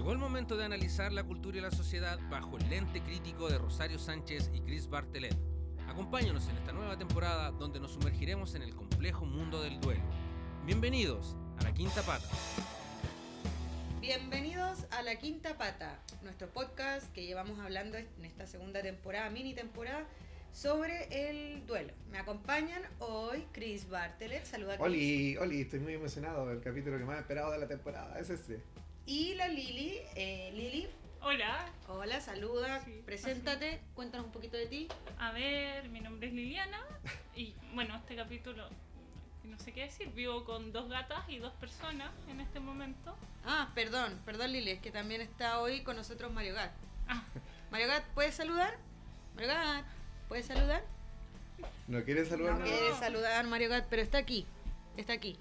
Llegó el momento de analizar la cultura y la sociedad bajo el lente crítico de Rosario Sánchez y Chris Bartelet. Acompáñanos en esta nueva temporada donde nos sumergiremos en el complejo mundo del duelo. Bienvenidos a la Quinta Pata. Bienvenidos a La Quinta Pata, nuestro podcast que llevamos hablando en esta segunda temporada, mini temporada, sobre el duelo. Me acompañan hoy Chris Bartelet, saluda a Chris. Oli, Oli, estoy muy emocionado del capítulo que más he esperado de la temporada, es este. Y la Lili, eh, Lili, Hola, hola, saluda, Sí, preséntate, cuéntanos un poquito de ti. a ver, mi nombre es Liliana y bueno, este capítulo, no sé qué decir, vivo con dos gatas y dos personas en este momento. Ah, perdón, perdón Lili, es que también está hoy con nosotros Mario Gat. Ah, Mario Gat, ¿puedes saludar? Mario Gat, ¿puedes saludar? ¿No quieres saludar? No quiere saludar Mario Gat, pero está aquí, está aquí.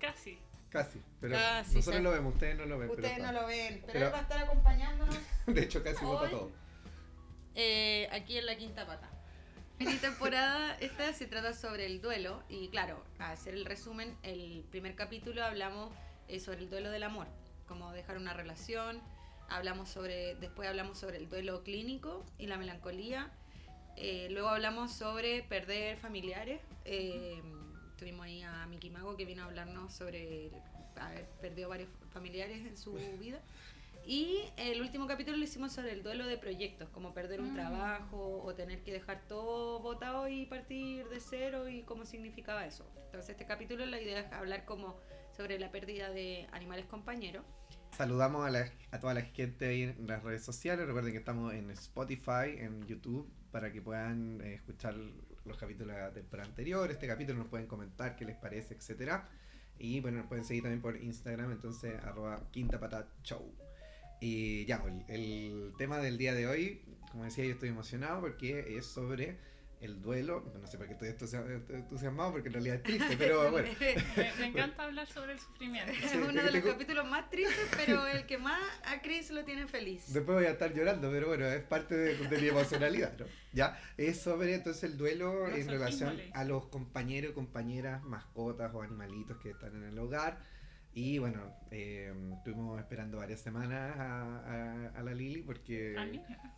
casi. Casi, pero Casi, nosotros lo vemos, ustedes no lo ven. pero Ustedes no está. lo ven, pero, Pero- él va a estar acompañándonos De hecho, casi vota Hoy- todo. eh, aquí en la quinta pata. Mi temporada esta se trata sobre el duelo y claro, a hacer el resumen, el primer capítulo hablamos eh, sobre el duelo del amor, cómo dejar una relación, hablamos sobre, después hablamos sobre el duelo clínico y la melancolía, eh, luego hablamos sobre perder familiares, eh, tuvimos ahí a Miki Mago que vino a hablarnos sobre haber perdido varios familiares en su vida. Y el último capítulo lo hicimos sobre el duelo de proyectos, como perder un Mm. trabajo o tener que dejar todo botado y partir de cero y cómo significaba eso. Entonces este capítulo la idea es hablar como sobre la pérdida de animales compañeros. Saludamos a, la- a toda la gente ahí en las redes sociales. Recuerden que estamos en Spotify, en YouTube, para que puedan eh, escuchar los capítulos de la temporada anterior. Este capítulo nos pueden comentar qué les parece, etcétera. Y bueno, nos pueden seguir también por Instagram, entonces arroba quinta pata show. Y ya, el, el tema del día de hoy, como decía, yo estoy emocionado porque es sobre el duelo. No sé por qué estoy entusia- estoy entusiasmado, porque en realidad es triste, pero bueno. Me, me encanta hablar sobre el sufrimiento. es Sí, uno de los capítulos más tristes, pero el que más a Chris lo tiene feliz. Después voy a estar llorando, pero bueno, es parte de, de mi emocionalidad, ¿no? Ya, es sobre entonces el duelo en Masoquismo, relación a los compañeros, compañeras, mascotas o animalitos que están en el hogar. Y bueno, eh, estuvimos esperando varias semanas a, a- a la Lili porque... A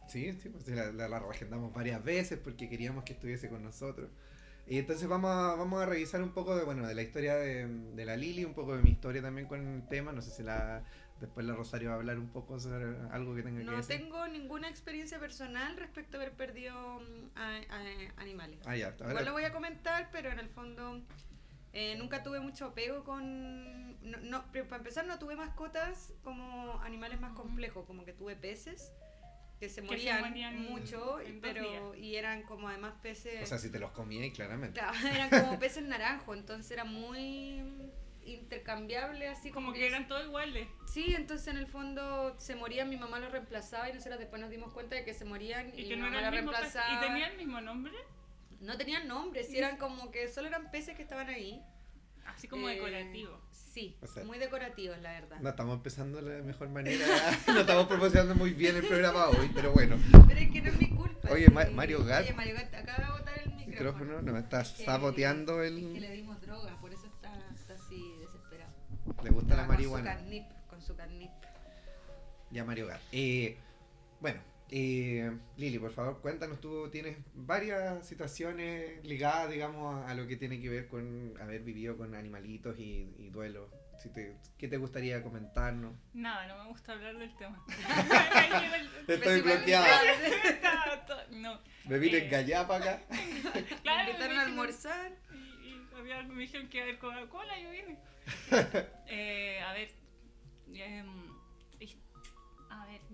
Sí, sí, pues la, la, la reagendamos varias veces porque queríamos que estuviese con nosotros. Y entonces vamos a, vamos a revisar un poco de, bueno, de la historia de, de la Lili, un poco de mi historia también con el tema. No sé si la, después la Rosario va a hablar un poco sobre algo que tenga que No decir. tengo ninguna experiencia personal respecto a haber perdido mm, a- a- animales. Ah, ya. ahora- Igual lo voy a comentar, pero en el fondo eh, nunca tuve mucho apego con... No, no, pero para empezar no tuve mascotas como animales más complejos, como que tuve peces que se morían, morían mucho, en pero y eran como además peces... O sea, si te los comía, y claramente. Claro, eran como peces naranjo, entonces era muy intercambiable, así como, como que eran todos iguales. Sí, entonces en el fondo se morían, mi mamá los reemplazaba y nosotros después nos dimos cuenta de que se morían y, Y que mi no mamá era los el mismo pez. reemplazaba. ¿Y tenía el mismo nombre? No tenían nombre, sí eran como que solo eran peces que estaban ahí. Así como Eh, decorativo. Sí, O sea, muy decorativos, la verdad. No estamos empezando de la mejor manera. no estamos promocionando muy bien el programa hoy, pero bueno. Pero es que no es mi culpa. Oye. Ma- Mario Gat- Oye, Mario Gat, acaba de botar el El micrófono. micrófono nos está Es que- saboteando Es que el. le dimos droga, por eso está, está así desesperado. Le gusta la marihuana. Con su carnip, con su carnip. Ya Mario Gar. Eh, bueno, eh, Lili, por favor, cuéntanos, tú tienes varias situaciones ligadas, digamos, a, lo que tiene que ver con haber vivido con animalitos y, y duelo. Si te, ¿Qué te gustaría comentarnos? Nada, no me gusta hablar del tema. El- Estoy bloqueada. no. Me vine Eh. engallada para acá. Claro, Me invitaron a almorzar. Y, y había- me dijeron que iba a haber Coca-Cola y yo vine. Eh, a ver.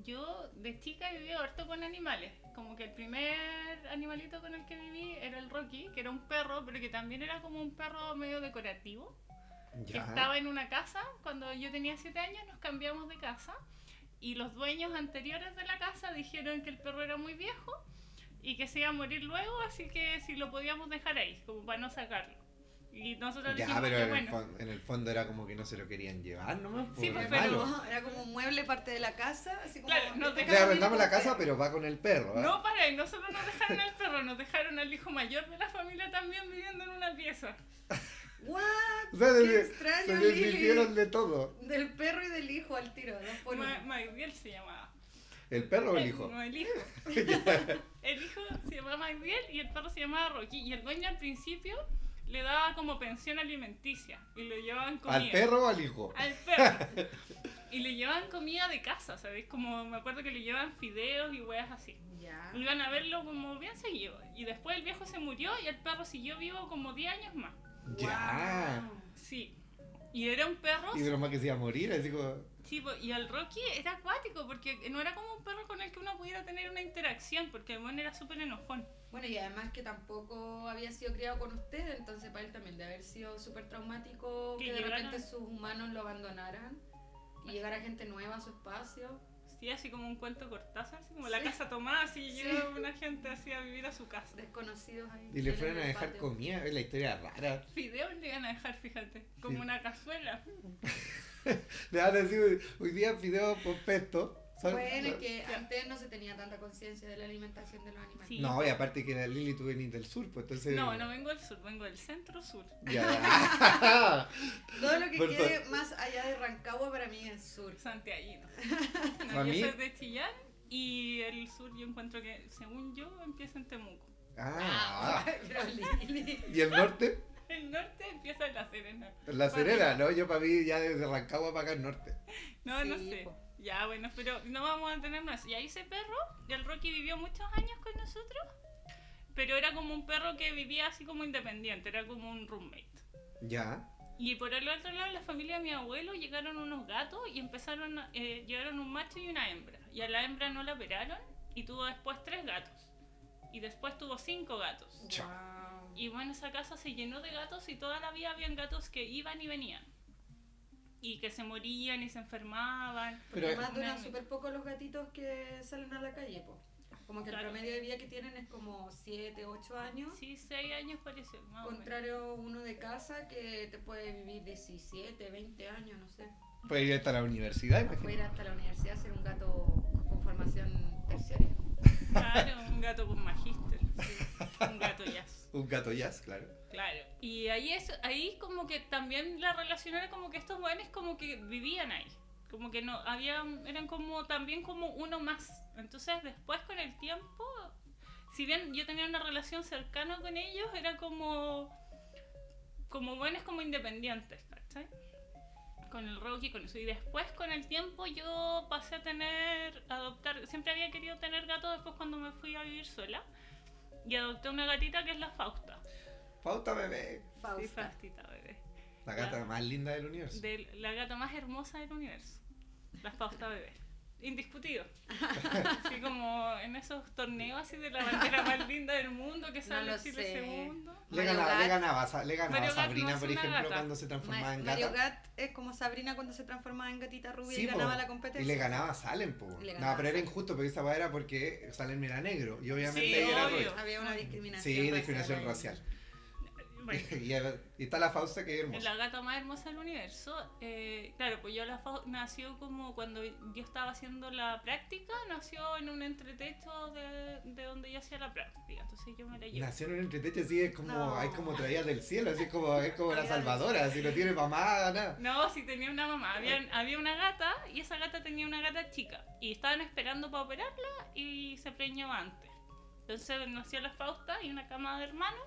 Yo de chica viví harto con animales. Como que el primer animalito con el que viví era el Rocky, que era un perro, pero que también era como un perro medio decorativo. que estaba en una casa. Cuando yo tenía 7 años nos cambiamos de casa. Y los dueños anteriores de la casa dijeron que el perro era muy viejo y que se iba a morir luego, así que si lo podíamos dejar ahí, como para no sacarlo. Y nosotros Ya, dijimos pero que en el, bueno. fon- en el fondo era como que no se lo querían llevar nomás. Sí, pues, es pero- malo. Era como un mueble parte de la casa, así como... Claro, nos esta Le arrendamos la casa, pero va con el perro. ¿ah? No, para, y nosotros nos dejaron al perro, nos dejaron al hijo mayor de la familia también viviendo en una pieza. ¿What? O sea, Qué se- extraño, se Lili. deshicieron de todo. Del perro y del hijo. al tiro, dos. Ma- se llamaba. ¿El perro o el hijo? No, el hijo. el hijo se llamaba Magdiel y el perro se llamaba Rocky. Y el dueño al principio le daba como pensión alimenticia y le llevaban comida. ¿Al perro o al hijo? Al perro. y le llevaban comida de casa, ¿sabéis? Como me acuerdo que le llevaban fideos y weas así. Ya. Iban a verlo como bien seguido. Y después el viejo se murió y el perro siguió vivo como 10 años más. Ya. Wow. Sí. Y era un perro. Y de lo más que se iba a morir, así como. Sí, y el Rocky era acuático porque no era como un perro con el que uno pudiera tener una interacción porque el era súper enojón. Bueno, y además que tampoco había sido criado con usted, entonces para él también de haber sido súper traumático Que que, de repente sus humanos lo abandonaran y llegara gente nueva a su espacio. Sí, así como un cuento Cortázar, así como la Sí. casa tomada, así Sí. llegó una gente así a vivir a su casa. Desconocidos ahí. Y le fueron a dejar patio. comida, es la historia rara. Fideos le iban a dejar, fíjate, como Sí. una cazuela. Le van a decir, hoy día fideo con pesto. Bueno, es que Ya. antes no se tenía tanta conciencia de la alimentación de los animales. Sí. No, y aparte que la Lili tú venís del sur, pues entonces. No, no vengo del sur, vengo del centro sur. Ya. Todo lo que Por quede más allá de Rancagua para mí es sur. Santiaguino. No, mí- yo soy de Chillán y el sur yo encuentro que, según yo, empieza en Temuco. Ah. Pero Lili. ¿Y el norte? El norte empieza en La Serena. La Serena, ¿no? Yo para mí ya desde Rancagua para acá el norte. No, no Sí, sé. po. Ya, bueno, pero no vamos a tener más. Y ahí ese perro, el Rocky vivió muchos años con nosotros, pero era como un perro que vivía así como independiente, era como un roommate. Ya. Y por el otro lado, la familia de mi abuelo llegaron unos gatos y empezaron, a- eh, llegaron un macho y una hembra. Y a la hembra no la operaron y tuvo después tres gatos. Y después tuvo cinco gatos. Chao. Wow. Y bueno, esa casa se llenó de gatos y toda la vida habían gatos que iban y venían. Y que se morían y se enfermaban. Pero- Además duran súper poco los gatitos que salen a la calle, po. Como que el Claro. promedio de vida que tienen es como 7, 8 años. Sí, seis años parece, más o menos. Contrario a uno de casa que te puede vivir 17, 20 años, no sé. Puede ir hasta la universidad, Puede ir imagínate. hasta la universidad a ser un gato con formación terciaria. Claro, un gato con magíster. sí. Un gato. Un gato jazz, claro. Claro. Y ahí es, ahí como que también la relación era como que estos jóvenes como que vivían ahí. Como que no, habían, eran como también como uno más. Entonces después con el tiempo, si bien yo tenía una relación cercana con ellos, era como, como buenos como independientes. Con el Rocky, con eso. Y después con el tiempo yo pasé a tener, adoptar, siempre había querido tener gato después cuando me fui a vivir sola. Y adopté una gatita que es la Fausta. Fausta bebé. Sí, Fausta. Faustita, bebé. La gata más linda del universo. De la gata más hermosa del universo. La Fausta bebé. Indiscutido. Así como en esos torneos así de la bandera más linda del mundo que sale lo Chile sé. segundo. Le Mario ganaba, le ganaba, le ganaba Mario Sabrina, no por ejemplo, gata. cuando se transformaba Ma- en Mario gata. Gat es como Sabrina cuando se transformaba en gatita rubia Sí, y po. ganaba la Y competencia. le ganaba a Salem, po. Y le No, ganaba pero era injusto porque esa era porque Salem era negro. Y obviamente Sí, ella era obvio. rubia. Había una discriminación. Sí, racial discriminación ahí. racial. Bueno, y, y está la Fausta que es hermosa. la gata más hermosa del universo. Eh, claro, pues yo la Fau- nació como cuando yo estaba haciendo la práctica, nació en un entretecho de, de donde yo hacía la práctica. Entonces yo me la llevo. Nació en un entretecho así, es como, No. es como traída del cielo, así es como, es como la salvadora, así no tiene mamá, nada. No, sí tenía una mamá. Había, había una gata y esa gata tenía una gata chica. Y estaban esperando para operarla y se preñó antes. Entonces nació la Fausta y una cama de hermanos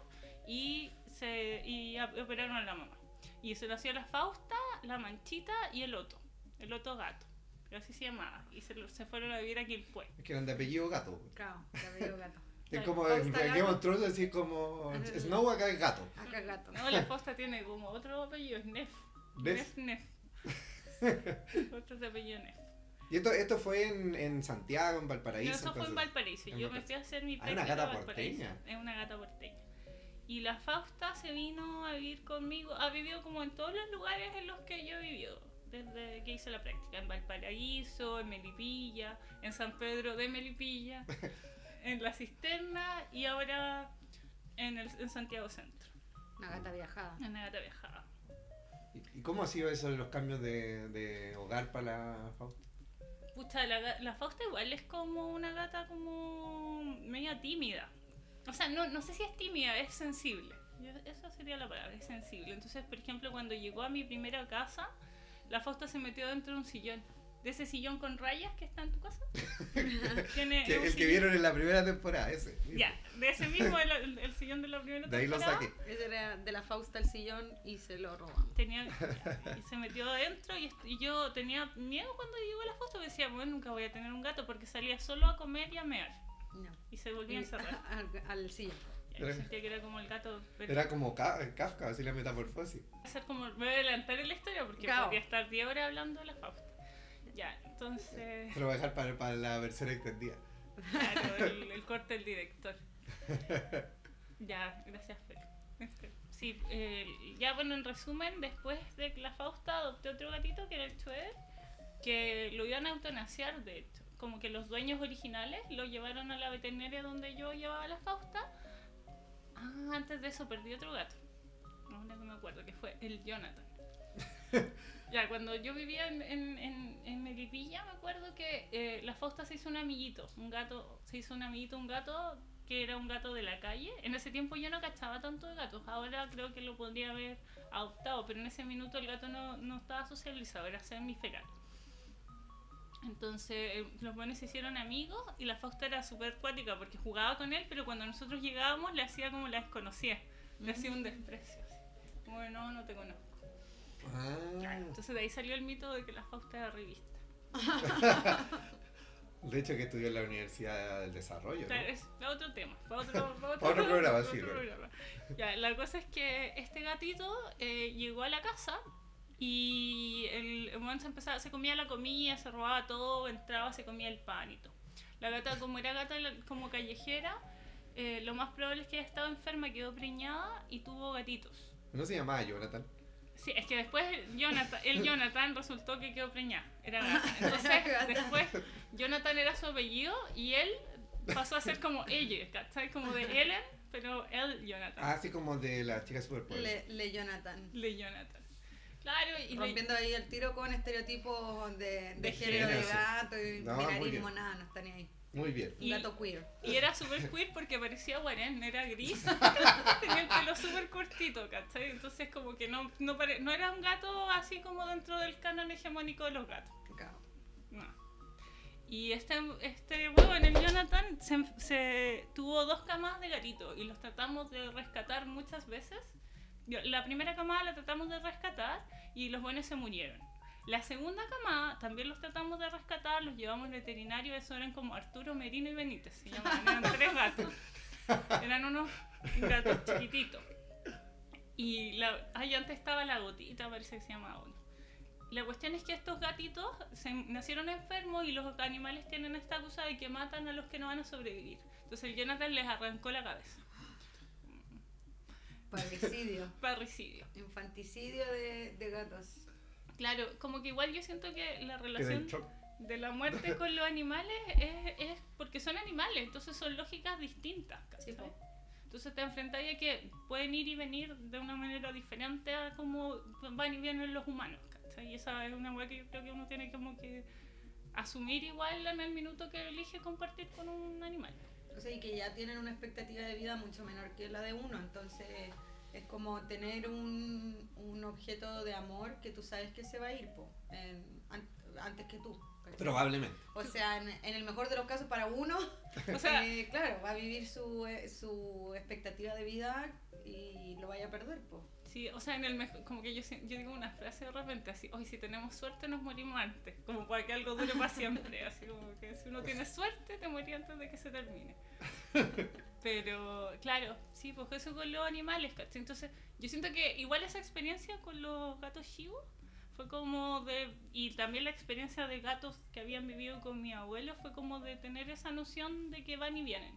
y, se, y operaron a la mamá. Y se nació la Fausta, la Manchita y el Otto. El Otto gato. que Así se llamaba. Y se, lo- se fueron a vivir a Quilpué. Es que eran de apellido gato. Claro, cabello gato. Es como Fausta en. Game of Thrones, así como Snow acá es gato. Acá gato. No, la Fausta tiene como otro apellido, es Nef. Nef, Nef. otro de apellido Nef. Y esto, esto fue en, en Santiago, en Valparaíso. No, eso fue en. Valparaíso. en Yo me fui a hacer mi Ah, una práctica gata porteña. Es una gata porteña. Y la Fausta se vino a vivir conmigo. Ha vivido como en todos los lugares en los que yo he vivido. Desde que hice la práctica. En Valparaíso, en Melipilla, en San Pedro de Melipilla, en La Cisterna y ahora en, el, en Santiago Centro. Una gata viajada. En una gata viajada. ¿Y- ¿Y cómo ha sido eso de los cambios de, de hogar para la Fausta? Pucha, la, la Fausta igual es como una gata como media tímida. O sea, no, no sé si es tímida, es sensible. Yo- Esa sería la palabra, es sensible. Entonces, por ejemplo, cuando llegó a mi primera casa, la Fausta se metió dentro de un sillón. de ese sillón con rayas que está en tu casa. Tiene Que- el que sillón- vieron en la primera temporada, ese. mismo. Ya, de ese mismo, el, el- el sillón de la primera De ahí lo temporada. saqué. Ese era de la Fausta el sillón y se lo robamos. Tenía, y se metió adentro y, y yo tenía miedo cuando llegó la foto. Decía, bueno, nunca voy a tener un gato porque salía solo a comer y a mear. No. Y se volvía a encerrar. Al, al sillón. Y yo Era- sentía que era como el gato. Pero Era como Ka- Kafka, así la metamorfosis. hacer como, me voy a adelantar en la historia porque Cao. podría estar 10 horas hablando de la Fausta. Ya, entonces. Se lo voy a dejar para, para la versión extendida. Claro, el, el corte del director. Ya, gracias, Fer. Este, Sí, eh, ya bueno, en resumen, después de la Fausta adopté otro gatito que era el Chueder, que lo iban a eutanasiar, de hecho. Como que los dueños originales lo llevaron a la veterinaria donde yo llevaba la Fausta. Ah, antes de eso perdí otro gato. Ahora que me acuerdo, que fue el Jonathan. ya, cuando yo vivía en, en, en, en Melipilla, me acuerdo que eh, la Fausta se hizo un amiguito. Un gato, se hizo un amiguito, un gato que era un gato de la calle. En ese tiempo yo no cachaba tanto de gatos. Ahora creo que lo podría haber adoptado, pero en ese minuto el gato no, no estaba socializado, era semiferal. Entonces eh, los buenos se hicieron amigos y la Fausta era súper cuática porque jugaba con él, pero cuando nosotros llegábamos le hacía como la desconocía. Le hacía un desprecio. así. Como que no, no te conozco. Ah. Entonces de ahí salió el mito de que la Fausta era revista. De hecho, que estudió en la Universidad del Desarrollo. ¿no? Claro, es otro tema, para otro, programa, sí, otro claro. programa. Ya, la cosa es que este gatito eh, llegó a la casa y el, el weón se empezaba, se comía la comida, se robaba todo, entraba, se comía el pan y todo. La gata, como era gata como callejera, eh, lo más probable es que haya estado enferma, quedó preñada y tuvo gatitos. No se llamaba Jonathan. Sí, es que después Jonathan, el Jonathan resultó que quedó preñada. Era gata. Entonces, después Jonathan era su apellido y él pasó a ser como ella, ¿cachai? Como de Ellen, pero él Jonathan. Ah, así como de la chica superpoderosa. Le, le Jonathan. Le Jonathan. Claro, y Rompiendo ahí el tiro con estereotipos de, de, De género de gato y No, bien. nada, no está ni ahí. Muy bien. Un Y- gato queer. y era súper queer porque parecía guarén, era gris, tenía el pelo súper cortito, ¿cachai? Entonces como que no, no, pare- no era un gato así como dentro del canon hegemónico de los gatos. Claro. No. Y este, este huevo en el Jonathan se, se tuvo dos camadas de gatito y los tratamos de rescatar muchas veces. La primera camada la tratamos de rescatar y los buenos se murieron. La segunda camada también los tratamos de rescatar, los llevamos al veterinario, eso eran como Arturo, Merino y Benítez, se llamaban, eran tres gatos. Eran unos gatos chiquititos. Y la, ahí antes estaba la gotita, parece que se llamaba uno. La cuestión es que estos gatitos se nacieron enfermos y los animales tienen esta cosa de que matan a los que no van a sobrevivir. Entonces el Jonathan les arrancó la cabeza. Parricidio. Parricidio. Infanticidio de, de gatos. Claro, como que igual yo siento que la relación de la muerte con los animales es, es porque son animales, entonces son lógicas distintas. Sí. Entonces te enfrentas a que pueden ir y venir de una manera diferente a como van y vienen los humanos. ¿cachai? Y esa es una hueá que yo creo que uno tiene como que asumir igual en el minuto que elige compartir con un animal. O sea, y que ya tienen una expectativa de vida mucho menor que la de uno. Entonces, es como tener un, un objeto de amor que tú sabes que se va a ir, po, en- an- antes que tú. ¿cachai? Probablemente. O sea, en, en el mejor de los casos para uno, O sea, eh, claro, va a vivir su, eh, su expectativa de vida y lo vaya a perder, po. Sí, o sea, en el mejor, como que yo, yo digo una frase de repente así, hoy si tenemos suerte nos morimos antes, como para que algo dure para siempre, así como que si uno tiene suerte te morí antes de que se termine. Pero, claro, sí, pues eso con los animales. Entonces, yo siento que igual esa experiencia con los gatos Shibu fue como de, y también la experiencia de gatos que habían vivido con mi abuelo fue como de tener esa noción de que van y vienen.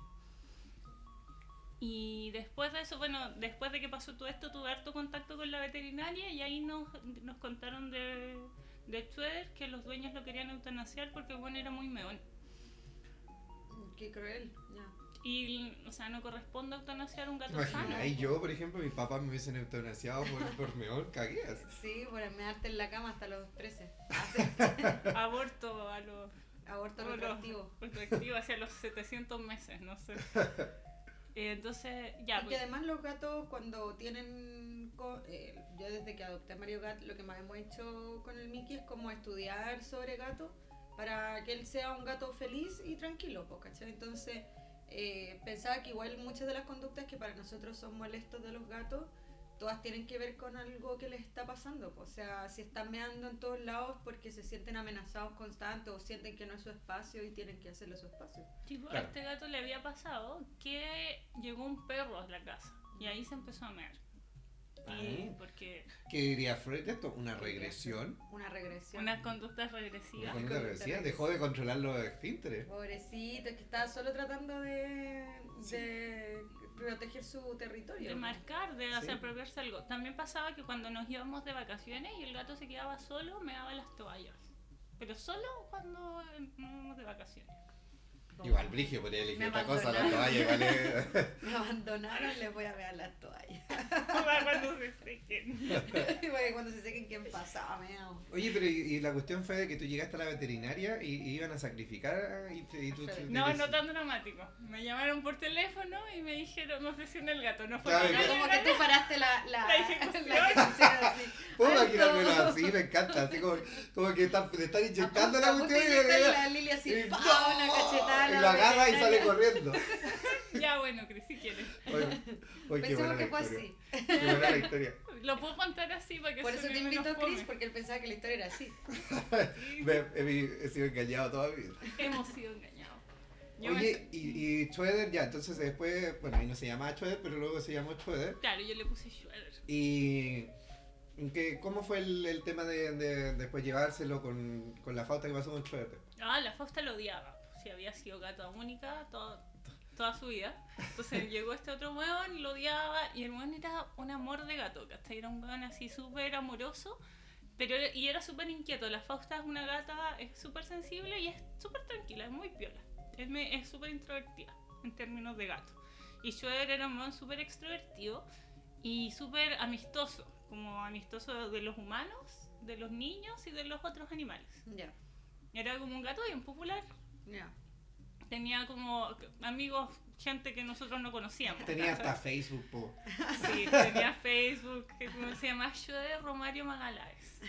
Y después de eso, bueno, después de que pasó todo esto, tuve harto contacto con la veterinaria y ahí nos, nos contaron de, de Schroeder que los dueños lo querían eutanasiar porque bueno era muy meón. Qué cruel, ya. Y, o sea, no corresponde eutanasiar un gato ¿Te sano. Y yo, por ejemplo, mi papá me hubiesen eutanasiado por, por meón, cagué así. Sí, por mearte en la cama hasta los 13. Aborto a los Aborto retroactivo. retroactivo hacia los 700 meses, no sé. Entonces, ya, y que pues, además los gatos cuando tienen eh, yo desde que adopté a Mario Gat, lo que más hemos hecho con el Mickey es como estudiar sobre gato para que él sea un gato feliz y tranquilo, po, ¿cachai? Entonces eh, pensaba que igual muchas de las conductas que para nosotros son molestos de los gatos, todas tienen que ver con algo que les está pasando. O sea, si están meando en todos lados porque se sienten amenazados constantes o sienten que no es su espacio y tienen que hacerle su espacio. Tipo, Claro. a este gato le había pasado que llegó un perro a la casa y ahí se empezó a mear. Y Ah. porque ¿Qué diría Freud esto? ¿Una regresión? Una regresión. unas conductas ¿Una regresivas. conducta regresiva? ¿Dejó de controlar los esfínteres? Pobrecito, es que estaba solo tratando de, de proteger su territorio. De marcar, de Sí. hacer apropiarse algo. También pasaba que cuando nos íbamos de vacaciones y el gato se quedaba solo, me daba las toallas. Pero solo cuando nos íbamos de vacaciones. Como, Igual Brigio podría elegir otra cosa, la toalla igual es... Me abandonaron, les voy a ver las toallas. Para cuando se sequen. Porque cuando se sequen, ¿quién pasaba? Meao. Oye, pero y, y la cuestión fue de que tú llegaste a la veterinaria y, y iban a sacrificar y, te- y tú... te- No, te- no tan dramático. Me llamaron por teléfono y me dijeron, me ofrecieron el gato. No fue Claro, que- Como que tú paraste la, la, La ejecución. la ejecución así. Puedo imaginármelo así, me encanta, así como, como que están, te están inyectando la cuestión y, la Lili así, y- ¡pa! ¡no! una cachetada. Y la lo agarra y sale corriendo. Ya, bueno, Cris, si quieres. Oye, qué Pensemos que fue historia. así. Qué buena la historia. Lo puedo contar así para que Por eso te invito a. Chris, porque él pensaba que la historia era así. Me- he, he sido engañado toda mi vida. Hemos sido engañados. Yo me- Oye, y, y Schroeder ya, entonces después, bueno, ahí no se llamaba Schroeder, pero luego se llamó Schroeder. Claro, yo le puse Schroeder. Y que, ¿cómo fue el, el tema de, de después llevárselo con, con la falta que pasó con Schroeder? Ah, la Fausta lo odiaba. Si había sido gata única toda, toda su vida. Entonces llegó este otro weón, lo odiaba. Y el weón era un amor de gato. ¿cachai? Era un weón así súper amoroso. Pero, y era súper inquieto. La Fausta es una gata, es súper sensible y es súper tranquila, es muy piola. Es me- Es súper introvertida en términos de gato. Y Schroeder era un weón súper extrovertido y súper amistoso. Como amistoso de los humanos, de los niños y de los otros animales. Ya, Era como un gato bien popular. Tenía como amigos, gente que nosotros no conocíamos. Tenía hasta. Facebook, po. Sí, tenía Facebook, que como se llama Schroeder Romario Magalaes.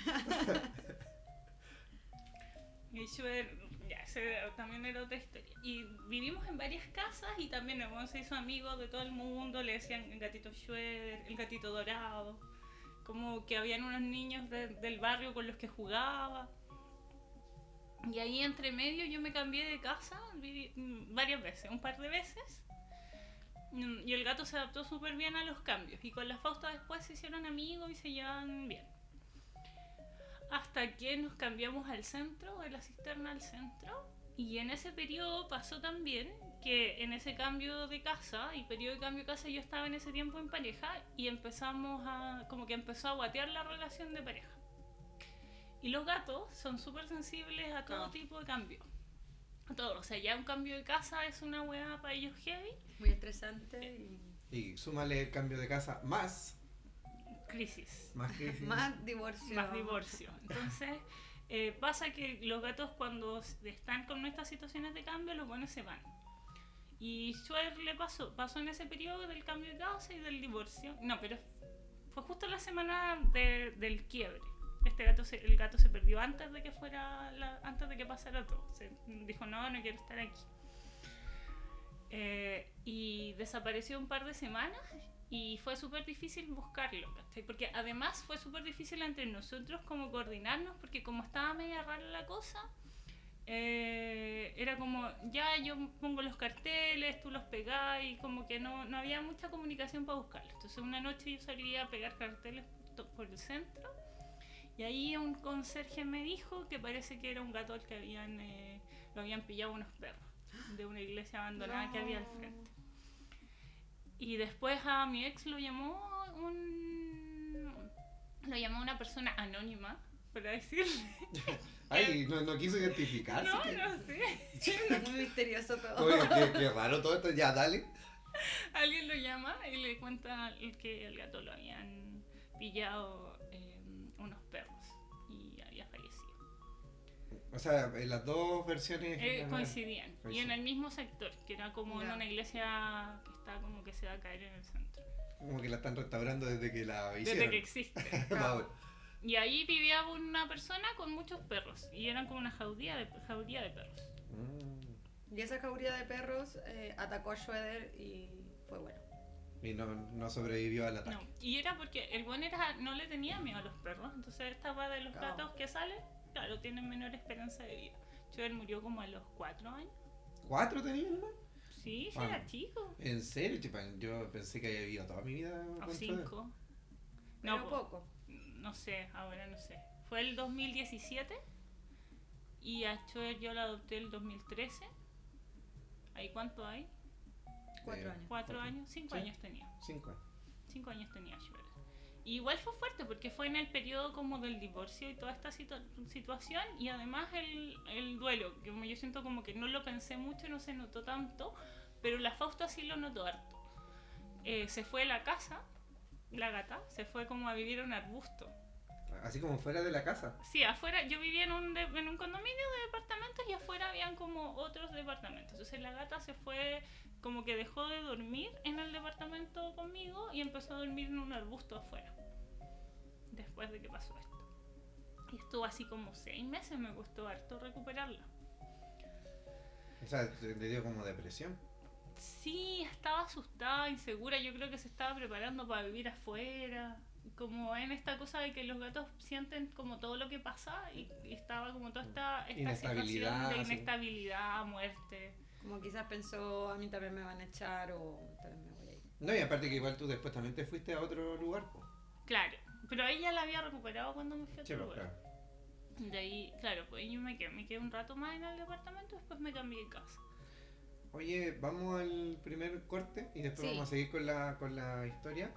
Y Schroeder, ya, ese también era otra historia. Y vivimos en varias casas y también se hizo amigo de todo el mundo, le decían el gatito Schroeder, el gatito dorado. Como que habían unos niños de- del barrio con los que jugaba. Y ahí entre medio yo me cambié de casa varias veces, un par de veces. Mm, Y el gato se adaptó súper bien a los cambios. Y con la Fausta después se hicieron amigos y se llevan bien. Hasta que nos cambiamos al centro, de la cisterna al centro. Y en ese periodo pasó también que en ese cambio de casa y periodo de cambio de casa yo estaba en ese tiempo en pareja y empezamos a, como que empezó a guatear la relación de pareja. Y los gatos son súper sensibles a todo Claro. tipo de cambio. A todo. O sea, ya un cambio de casa es una weá para ellos heavy. Muy estresante y Y súmale el cambio de casa más, Crisis. más crisis. más divorcio. Más divorcio. Entonces, eh, pasa que los gatos cuando están con estas situaciones de cambio, los buenos se van. Y Schwer le pasó, pasó en ese periodo del cambio de casa y del divorcio. No, pero fue justo la semana de- del quiebre. Este gato el gato se perdió antes de que fuera antes de que pasara todo. Se dijo no, no quiero estar aquí. Eh, y desapareció un par de semanas y fue súper difícil buscarlo, ¿cachai? Porque además fue súper difícil entre nosotros como coordinarnos, porque como estaba media rara la cosa, eh, era como, ya yo pongo los carteles, tú los pegás y como que no, no había mucha comunicación para buscarlo. Entonces una noche yo salí a pegar carteles por el centro y ahí un conserje me dijo que parece que era un gato al que habían, eh, lo habían pillado unos perros de una iglesia abandonada que había al frente. Y después a mi ex lo llamó un lo llamó una persona anónima para decirle Ay, no, no quiso identificarse. no, que- no sé. Muy misterioso todo. Oye, qué, qué raro todo esto. Ya, dale. Alguien lo llama y le cuenta el que el gato lo habían pillado O sea, en las dos versiones. Eh, eran- coincidían. Y en el mismo sector, que era como en una iglesia que está como que se va a caer en el centro. como que la están restaurando desde que la hicieron. desde que existe. Vamos. Y ahí vivía una persona con muchos perros. Y eran como una jauría de, jauría de perros. Mm. Y esa jauría de perros eh, atacó a Schroeder y fue bueno. Y no, no sobrevivió al ataque. No. Y era porque el buen era, no le tenía miedo a los perros. Entonces esta va de los Claro. gatos que salen, claro, tienen menor esperanza de vida. Schroeder murió como a los cuatro años. ¿Cuatro tenías, no? Sí, sí, Ah. era chico. ¿En serio? Tipo, yo pensé que había vivido toda mi vida. O cinco. No, po- poco. no sé, ahora no sé. Fue el 2017 y a Schroeder yo la adopté el 2013. ¿Ahí cuánto hay? Cuatro Eh, años. ¿Cuatro años? Cinco Sí. años tenía. Cinco años. Cinco años tenía Schroeder. Igual fue fuerte porque fue en el periodo como del divorcio y toda esta situa- situación y además el, el duelo, que yo siento como que no lo pensé mucho, no se notó tanto, pero la Fausta sí lo notó harto. Eh, se fue a la casa, la gata, se fue como a vivir a un arbusto. Así como fuera de la casa. Sí, afuera, yo vivía en un, de- en un condominio de departamentos y afuera habían como otros departamentos. Entonces la gata se fue, como que dejó de dormir en el departamento conmigo y empezó a dormir en un arbusto afuera. Después de que pasó esto. Y estuvo así como seis meses, me costó harto recuperarla. O sea, te dio como depresión. Sí, estaba asustada, insegura, yo creo que se estaba preparando para vivir afuera. Como en esta cosa de que los gatos sienten como todo lo que pasa y, y estaba como toda esta, esta Inestabilidad, situación de inestabilidad, muerte. Como quizás pensó, a mí también me van a echar o también me voy a ir. No, y aparte que igual tú después también te fuiste a otro lugar. Claro, pero ahí ya la había recuperado cuando me fui a Sí, otro pues, lugar. claro. De ahí, claro, pues yo me quedé, me quedé un rato más en el departamento, después me cambié de casa. Oye, vamos al primer corte y después Sí. vamos a seguir con la, con la historia.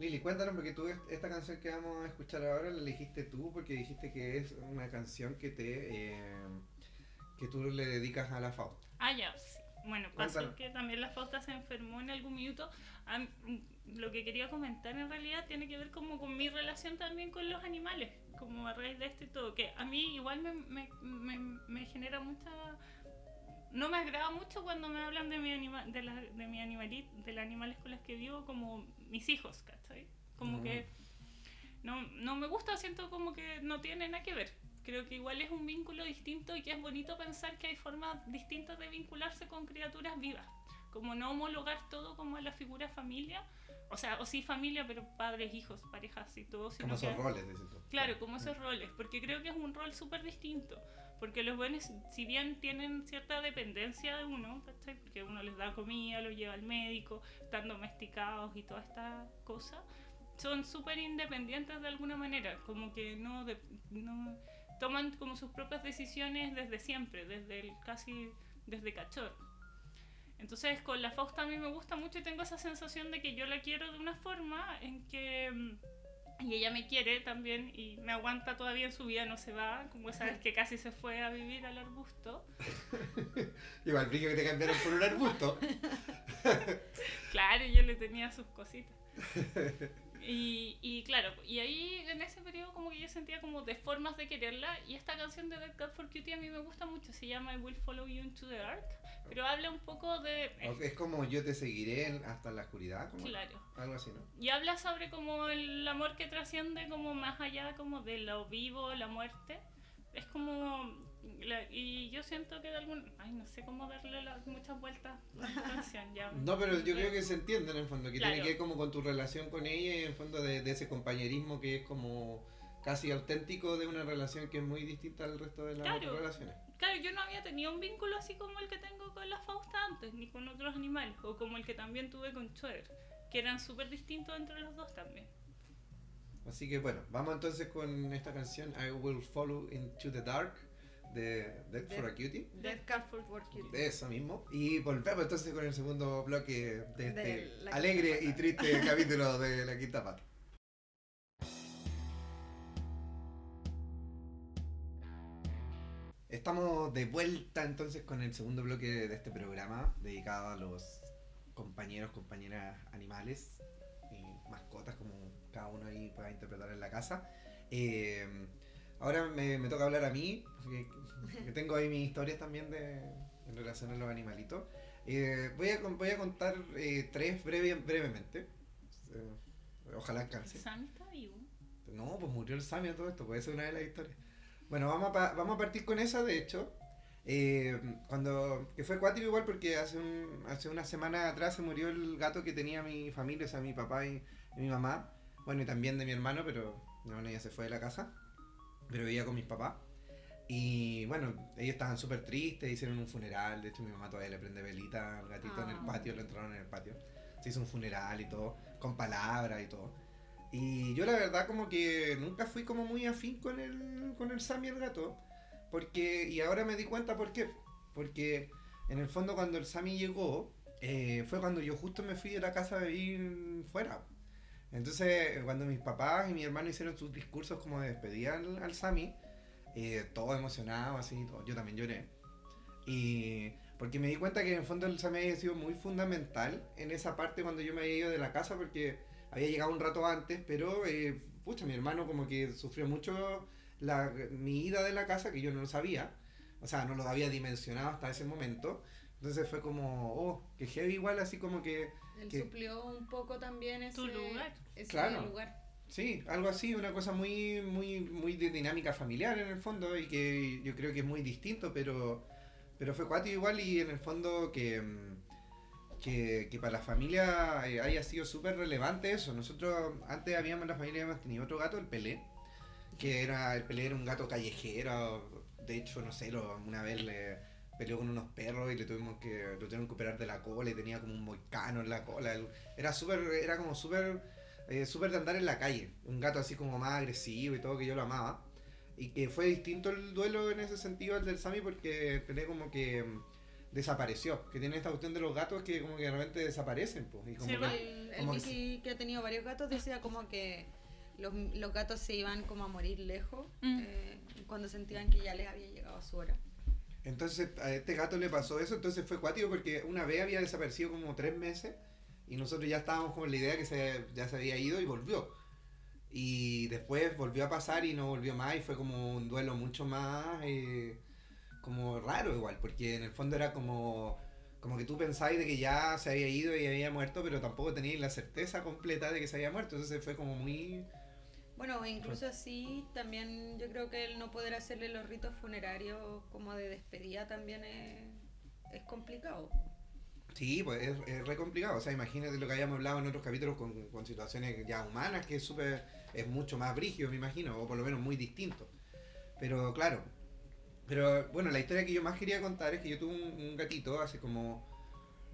Lili, cuéntanos, porque tú est- esta canción que vamos a escuchar ahora la elegiste tú porque dijiste que es una canción que te eh, que tú le dedicas a la Fausta. Ah, ya, sí. Bueno, pasó Cuéntanos. que también la Fausta se enfermó en algún minuto. Lo que quería comentar en realidad tiene que ver como con mi relación también con los animales, como a raíz de esto y todo, que a mí igual me, me, me, me genera mucha... No me agrada mucho cuando me hablan de mi anima, de, la, de mi animali- de los animales con los que vivo como mis hijos, ¿cachai? Como Mm. que no, no me gusta, siento como que no tiene nada que ver. Creo que igual es un vínculo distinto y que es bonito pensar que hay formas distintas de vincularse con criaturas vivas. Como no homologar todo como a la figura familia, o sea, o sí familia, pero padres, hijos, parejas y todo, sino Como que- esos roles. Claro, como esos roles, porque creo que es un rol súper distinto. Porque los buenos, si bien tienen cierta dependencia de uno, ¿cachai? porque uno les da comida, los lleva al médico, están domesticados y toda esta cosa, son súper independientes de alguna manera, como que no, de- no toman como sus propias decisiones desde siempre, desde el, casi desde cachorro. Entonces con la Fausta a mí me gusta mucho y tengo esa sensación de que yo la quiero de una forma en que mm, y ella me quiere también y me aguanta todavía en su vida, no se va, como esa vez que casi se fue a vivir al arbusto. Igual brillo que te cambiaron por un arbusto. Claro, yo le tenía sus cositas. Y, y claro, y ahí en ese periodo como que yo sentía como de formas de quererla y esta canción de Dead Cat for Cutie a mí me gusta mucho, se llama I Will Follow You Into the Dark, pero habla un poco de... O- Es como yo te seguiré hasta la oscuridad, como Claro. algo así, ¿no? Y habla sobre como el amor que trasciende como más allá como de lo vivo, la muerte. Es como... la- y yo siento que de algún... Ay, no sé cómo darle las muchas vueltas a la canción ya. No, pero yo creo que se entiende en el fondo, que Claro. tiene que ver como con tu relación con ella y en el fondo de, de ese compañerismo que es como casi auténtico de una relación que es muy distinta al resto de las Claro. otras relaciones. Claro, yo no había tenido un vínculo así como el que tengo con la Fausta antes, ni con otros animales, o como el que también tuve con Schroeder, que eran súper distintos entre los dos también. Así que bueno, vamos entonces con esta canción I Will Follow Into the Dark de Dead for a Cutie. Dead Cat for Cutie. De eso mismo. Y volvemos entonces con el segundo bloque de este De alegre y triste capítulo de la quinta pata. Estamos de vuelta entonces con el segundo bloque de este programa dedicado a los compañeros, compañeras animales y mascotas como cada uno ahí pueda interpretar en la casa. Eh, ahora me, me toca hablar a mí, porque que tengo ahí mis historias también de, en relación a los animalitos. Eh, voy, a, voy a contar eh, tres breve, brevemente. eh, ojalá alcance. Sammy está vivo. No, pues murió el Sammy a todo esto, puede ser una de las historias. Bueno, vamos a, vamos a partir con esa, de hecho. Eh, cuando que fue cuático igual porque hace un, hace una semana atrás se murió el gato que tenía mi familia, o sea, mi papá y, y mi mamá. Bueno, y también de mi hermano, pero mi hermano ya se fue de la casa. Pero vivía con mis papás. Y bueno, ellos estaban súper tristes, hicieron un funeral. De hecho, mi mamá todavía le prende velita al gatito en el Ah. patio, lo entraron en el patio. Se hizo un funeral y todo, con palabras y todo. Y yo la verdad como que nunca fui como muy afín con el, con el Sammy el gato. Porque, y ahora me di cuenta por qué. Porque en el fondo cuando el Sammy llegó, eh, fue cuando yo justo me fui de la casa a vivir fuera. Entonces, cuando mis papás y mi hermano hicieron sus discursos como de despedida al, al Sammy, eh, todo emocionado, así, todo. yo también lloré. Y porque me di cuenta que en el fondo el Sammy había sido muy fundamental en esa parte cuando yo me había ido de la casa, porque había llegado un rato antes, pero eh, pucha, mi hermano como que sufrió mucho la, mi ida de la casa, que yo no lo sabía, o sea, no lo había dimensionado hasta ese momento. Entonces fue como, oh, que heavy igual, así como que, Él suplió un poco también ese Tu lugar. ese Claro. lugar. sí, algo así, una cosa muy, muy, muy de dinámica familiar en el fondo y que yo creo que es muy distinto, pero, pero fue cuático igual y en el fondo que, que, que para la familia eh, haya sido súper relevante eso. Nosotros antes habíamos en la familia habíamos tenido otro gato, el Pelé, que era, el Pelé era un gato callejero, de hecho, no sé, lo- una vez le peleó con unos perros y le tuvimos que, lo tuvieron que operar de la cola y tenía como un volcano en la cola. el- Era súper, era como súper, eh, súper de andar en la calle. Un gato así como más agresivo y todo, que yo lo amaba. Y que fue distinto el duelo en ese sentido al del Sammy porque el Pelé como que mm, desapareció. Que tiene esta cuestión de los gatos que como que de repente desaparecen. Pues, y como Sí, que-. El, el como que Miki, que ha tenido varios gatos, decía como que los, los gatos se iban como a morir lejos Mm. eh, cuando sentían que ya les había llegado su hora. Entonces a este gato le pasó eso, entonces fue cuático porque una vez había desaparecido como tres meses y nosotros ya estábamos con la idea que se, ya se había ido y volvió. Y después volvió a pasar y no volvió más y fue como un duelo mucho más eh, como raro igual, porque en el fondo era como, como que tú pensáis de que ya se había ido y había muerto, pero tampoco teníais la certeza completa de que se había muerto, entonces fue como muy... Bueno, incluso así, también yo creo que el no poder hacerle los ritos funerarios como de despedida también es, es complicado. Sí, pues es, es re complicado. O sea, imagínate lo que habíamos hablado en otros capítulos con, con situaciones ya humanas, que es súper, es mucho más brígido, me imagino, o por lo menos muy distinto. Pero claro, pero bueno, la historia que yo más quería contar es que yo tuve un, un gatito hace como,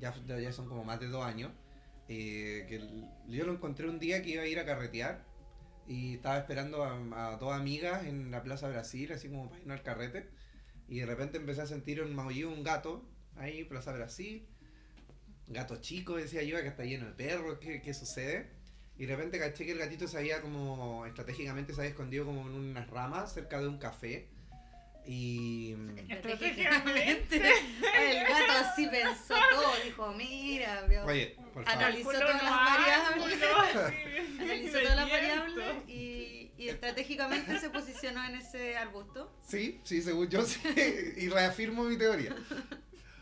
ya, ya son como más de dos años, eh, que yo lo encontré un día que iba a ir a carretear y estaba esperando a, a dos amigas en la Plaza Brasil, así como para irnos al carrete, y de repente empecé a sentir un maullido, un gato, ahí, Plaza Brasil, gato chico, decía yo, que está lleno de perros, ¿qué, qué sucede? Y de repente caché que el gatito se había como, estratégicamente se había escondido como en unas ramas cerca de un café. Y... Estratégicamente. El gato así pensó todo, dijo, mira, vio. Oye, por favor. Analizó todas las variables. Analizó todas las variables y, y estratégicamente se posicionó en ese arbusto. Sí, sí, según yo sí. y reafirmo mi teoría.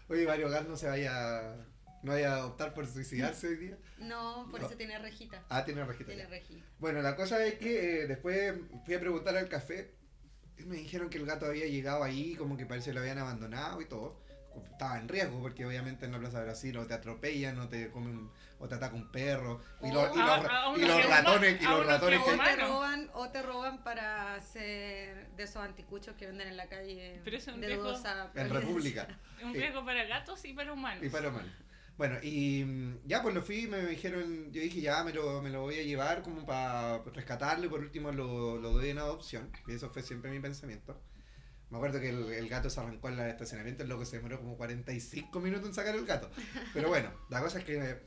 Oye, Mario Gas no se vaya... No vaya a optar por suicidarse hoy día. No, por No. eso tiene rejita. Ah, tiene registro. Tiene rejita. Bueno, la cosa es que eh, después fui a preguntar al café me dijeron que el gato había llegado ahí, como que parece que lo habían abandonado y todo. Estaba en riesgo porque obviamente en la Plaza de Brasil o te atropellan o te comen o te ataca un perro y, O los, y a- los- a y uno los que ratones y los ratones que te roban, o te roban para hacer de esos anticuchos que venden en la calle Pero es un de riesgo en. República Un riesgo para gatos y para humanos. y para humanos. Bueno, y mm, ya pues lo fui, me dijeron, yo dije ya me lo, me lo voy a llevar como para rescatarlo y por último lo, lo doy en adopción, que eso fue siempre mi pensamiento. Me acuerdo que el, el gato se arrancó en el estacionamiento, el loco se demoró como 45 minutos en sacar el gato. Pero bueno, la cosa es que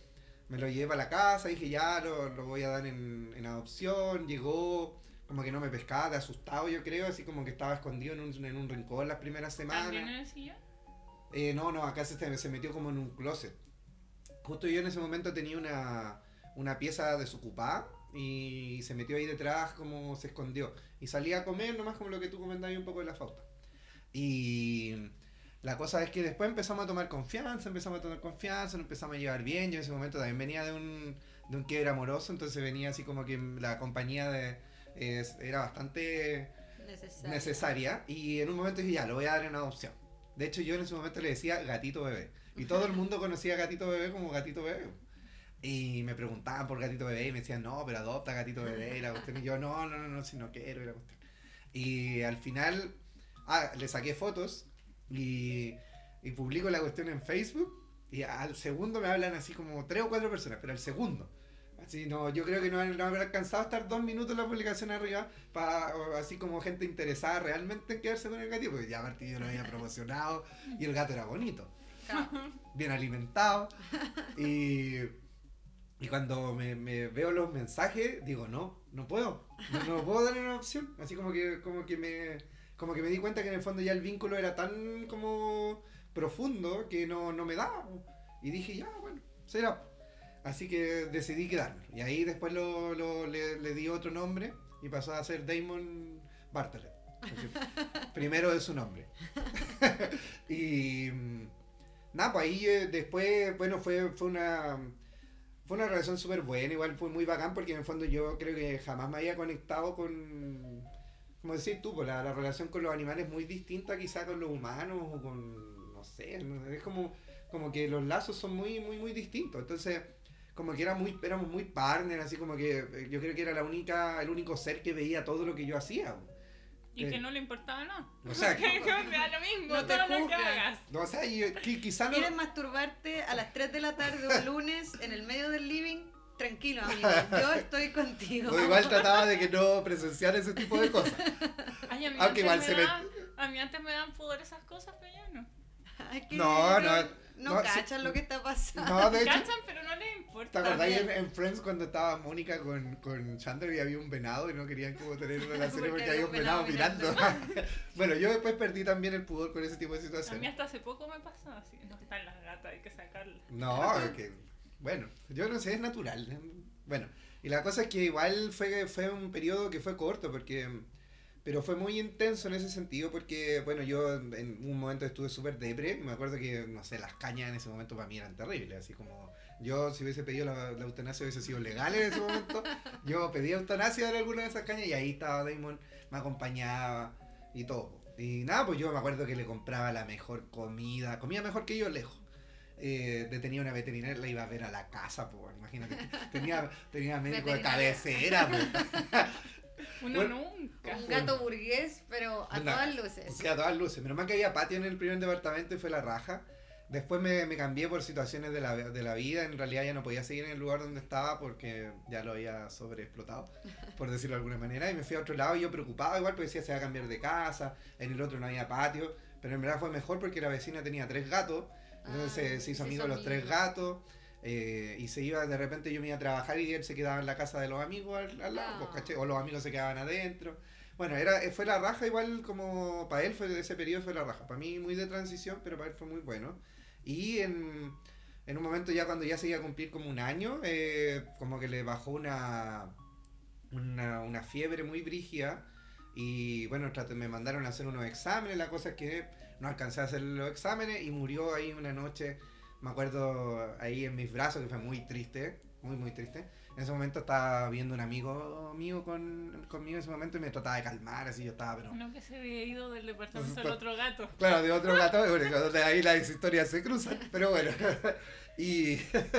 me lo llevé para la casa, dije ya lo, lo voy a dar en, en adopción, llegó como que no me pescaba, de asustado yo creo, así como que estaba escondido en un, en un rincón las primeras semanas. ¿También en el sillón? Eh, no, no, acá se, se metió como en un closet. Justo yo en ese momento tenía una, una pieza desocupada y se metió ahí detrás como se escondió. Y salía a comer nomás como lo que tú comentabas un poco de la falta. Y la cosa es que después empezamos a tomar confianza, empezamos a tomar confianza, nos empezamos a llevar bien. Yo en ese momento también venía de un, de un quiebre amoroso, entonces venía así como que la compañía de, es- era bastante Necesario. necesaria. Y en un momento dije, ya, lo voy a dar en adopción. De hecho, yo en ese momento le decía gatito bebé. Y todo el mundo conocía a gatito bebé como gatito bebé. Y me preguntaban por gatito bebé y me decían, no, pero adopta gatito bebé. Y la cuestión. Y yo, no, no, no, no, si no quiero. Y, la cuestión. y al final, ah, le saqué fotos y, y publico la cuestión en Facebook. Y al segundo me hablan así como tres o cuatro personas, pero al segundo. Así, no, yo creo que no, no habrá alcanzado a estar dos minutos la publicación arriba para así como gente interesada realmente en quedarse con el gatito, porque ya Martín lo había promocionado y el gato era bonito, Claro. bien alimentado. Y, y cuando me, me veo los mensajes, digo, no, no puedo, no, no puedo darle una opción. Así como que, como que me como que me di cuenta que en el fondo ya el vínculo era tan como profundo que no, no me daba. Y dije, ya, bueno, será. Así que decidí quedarme. Y ahí después lo, lo- le, le di otro nombre y pasó a ser Damon Bartlett. Primero es su nombre. y mm, nada, pues ahí eh, después, bueno, fue, fue una fue una relación súper buena, igual fue muy bacán porque en el fondo yo creo que jamás me había conectado con, como decís tú, pues la, la relación con los animales es muy distinta quizá con los humanos o con, no sé, no sé, es como, como que los lazos son muy, muy, muy distintos. Entonces, como que era muy, éramos muy partners, así como que eh, yo creo que era la única, el único ser que veía todo lo que yo hacía. Y Eh, que no le importaba nada. O sea, que me da lo mismo No te todo lo que hagas. No, o sea, yo- que quizá no... ¿Quieres masturbarte a las 3 de la tarde un lunes en el medio del living? Tranquilo, amigo. Yo estoy contigo. o igual trataba de que no presenciar ese tipo de cosas. Ay, a mí, Aunque antes igual me se me- da- a mí antes me dan pudor esas cosas, pero ya no. Ay, No, no, no no, cachan sí. lo que está pasando. No, de hecho, Cachan, pero no les ¿te importa. acordáis en, en Friends cuando estaba Mónica con, con Chandler y había un venado y no querían como tener relaciones Porque porque había un venado venado mirando? bueno, yo después perdí también el pudor con ese tipo de A mí situaciones. hasta hace poco me pasó así. No están las gatas, hay que sacarlas. No, es que, bueno, yo no sé, es natural. Bueno, y la cosa es que igual fue, fue un periodo que fue corto, porque pero fue muy intenso en ese sentido, porque, bueno, yo en un momento estuve súper depre, me acuerdo que, no sé, las cañas en ese momento para mí eran terribles, así como yo si hubiese pedido la, la eutanasia hubiese sido legal en ese momento, yo pedía eutanasia de alguna de esas cañas y ahí estaba Damon, me acompañaba y todo. Y nada, pues yo me acuerdo que le compraba la mejor comida, comía mejor que yo lejos eh, detenía una veterinaria, la iba a ver a la casa, pues, imagínate. Tenía, tenía médico de cabecera, pues. Uno Bueno, nunca. Un gato burgués, pero a Una- todas luces. Sí, a todas luces. Menos mal que había patio en el primer departamento y fue la raja. Después me, me cambié por situaciones de la, de la vida. En realidad ya no podía seguir en el lugar donde estaba porque ya lo había sobreexplotado, por decirlo de alguna manera. Y me fui a otro lado y yo preocupado igual porque decía se va a cambiar de casa. En el otro no había patio. Pero en verdad fue mejor porque la vecina tenía tres gatos. Entonces Ah, se- se hizo se amigo hizo de los tres gatos. Eh, y se iba, de repente yo me iba a trabajar y él se quedaba en la casa de los amigos al, al lado, pues, Ah. o los amigos se quedaban adentro. Bueno, era, fue la raja igual como para él fue ese periodo fue la raja. Para mí muy de transición, pero para él fue muy bueno. Y en, en un momento ya cuando ya se iba a cumplir como un año, eh, como que le bajó una, una, una fiebre muy brígida. Y bueno, traté- me mandaron a hacer unos exámenes. La cosa es que no alcancé a hacer los exámenes y murió ahí una noche. Me acuerdo ahí en mis brazos, que fue muy triste, muy, muy triste. En ese momento estaba viendo un amigo mío con, conmigo en ese momento y me trataba de calmar, así yo estaba, pero... Uno que se había ido del departamento del otro gato. Claro, de otro gato, donde ahí las historias se cruzan, pero bueno. Y,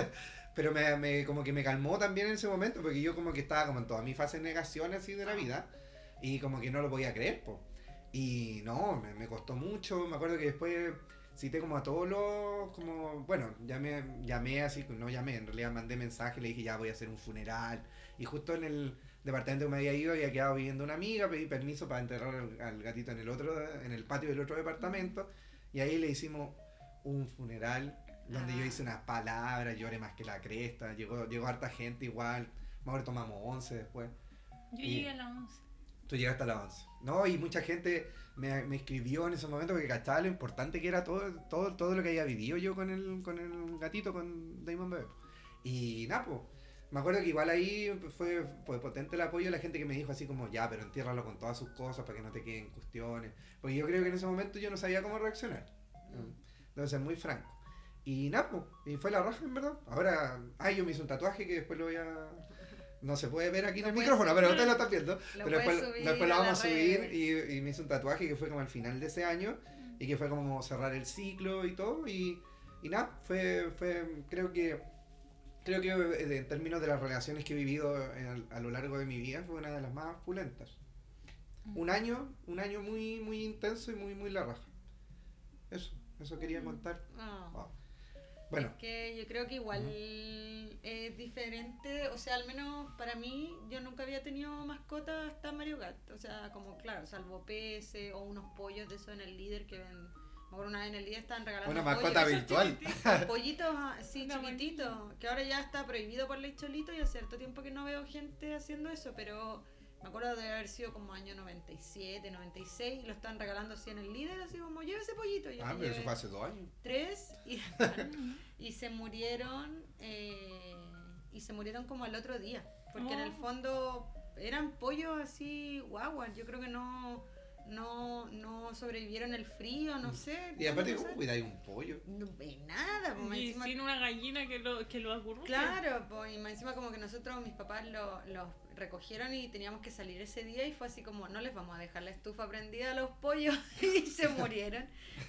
pero me, me- como que me calmó también en ese momento, porque yo como que estaba como en toda mi fase de negación así de la vida, y como que no lo podía creer, po. Y no, me, me costó mucho, me acuerdo que después cité como a todos los, como, bueno, llamé, llamé así, no llamé, en realidad mandé mensaje, le dije ya voy a hacer un funeral, y justo en el departamento que me había ido había quedado viviendo una amiga, pedí permiso para enterrar al, al gatito en el otro, en el patio del otro departamento, y ahí le hicimos un funeral donde yo Ah. hice unas palabras, lloré más que la cresta, llegó, llegó harta gente igual, mejor tomamos 11 después. Yo Y- llegué a las 11. Tú llegaste a las 11. No, y mucha gente me, me escribió en ese momento porque cachaba lo importante que era todo, todo, todo lo que había vivido yo con el, con el gatito, con Damon Bebé. Y nada, pues. Me acuerdo que igual ahí fue, fue potente el apoyo de la gente que me dijo así como, ya, pero entiérralo con todas sus cosas para que no te queden cuestiones. Porque yo creo que en ese momento yo no sabía cómo reaccionar. Mm. Ser muy franco. Y nada, po, y fue la raja en verdad. Ahora, ay, yo me hice un tatuaje que después lo voy a... No se puede ver aquí en el micrófono, pero ustedes lo están viendo. Lo pero puedes después, subir después lo vamos a subir y, y me hice un tatuaje que fue como al final de ese año y que fue como cerrar el ciclo y todo. Y, y nada, fue, fue, creo que, creo que eh, en términos de las relaciones que he vivido en- a lo largo de mi vida fue una de las más pulentas. Un año, un año muy, muy intenso y muy, muy la raja. Eso, eso quería contar. Ah. Bueno, Es que yo creo que igual es diferente, o sea, al menos para mí, yo nunca había tenido mascotas hasta Mario Gat. O sea, como claro, salvo PS o unos pollos de eso en el líder que ven. Acuerdo una vez en el líder estaban regalando una pollos, mascota esos virtual. chiquititos, pollitos así Una chiquititos, que ahora ya está prohibido por ley cholito y hace cierto tiempo que no veo gente haciendo eso, pero me acuerdo de haber sido como año 97, 96, y lo estaban regalando así en el líder, así como, lleve ese pollito. Yo Ah, pero eso fue hace dos años. tres y, y se murieron eh, y se murieron como al otro día porque en el Oh. fondo eran pollos así guaguas yo creo que no no no sobrevivieron el frío no sé Y aparte. ¿cómo cuidáis un pollo? no ve nada pues, Y encima- sin una gallina que lo, que lo acurruque. Claro, pues, y encima como que nosotros, mis papás lo- los recogieron y teníamos que salir ese día y fue así como, no les vamos a dejar la estufa prendida a los pollos y se murieron.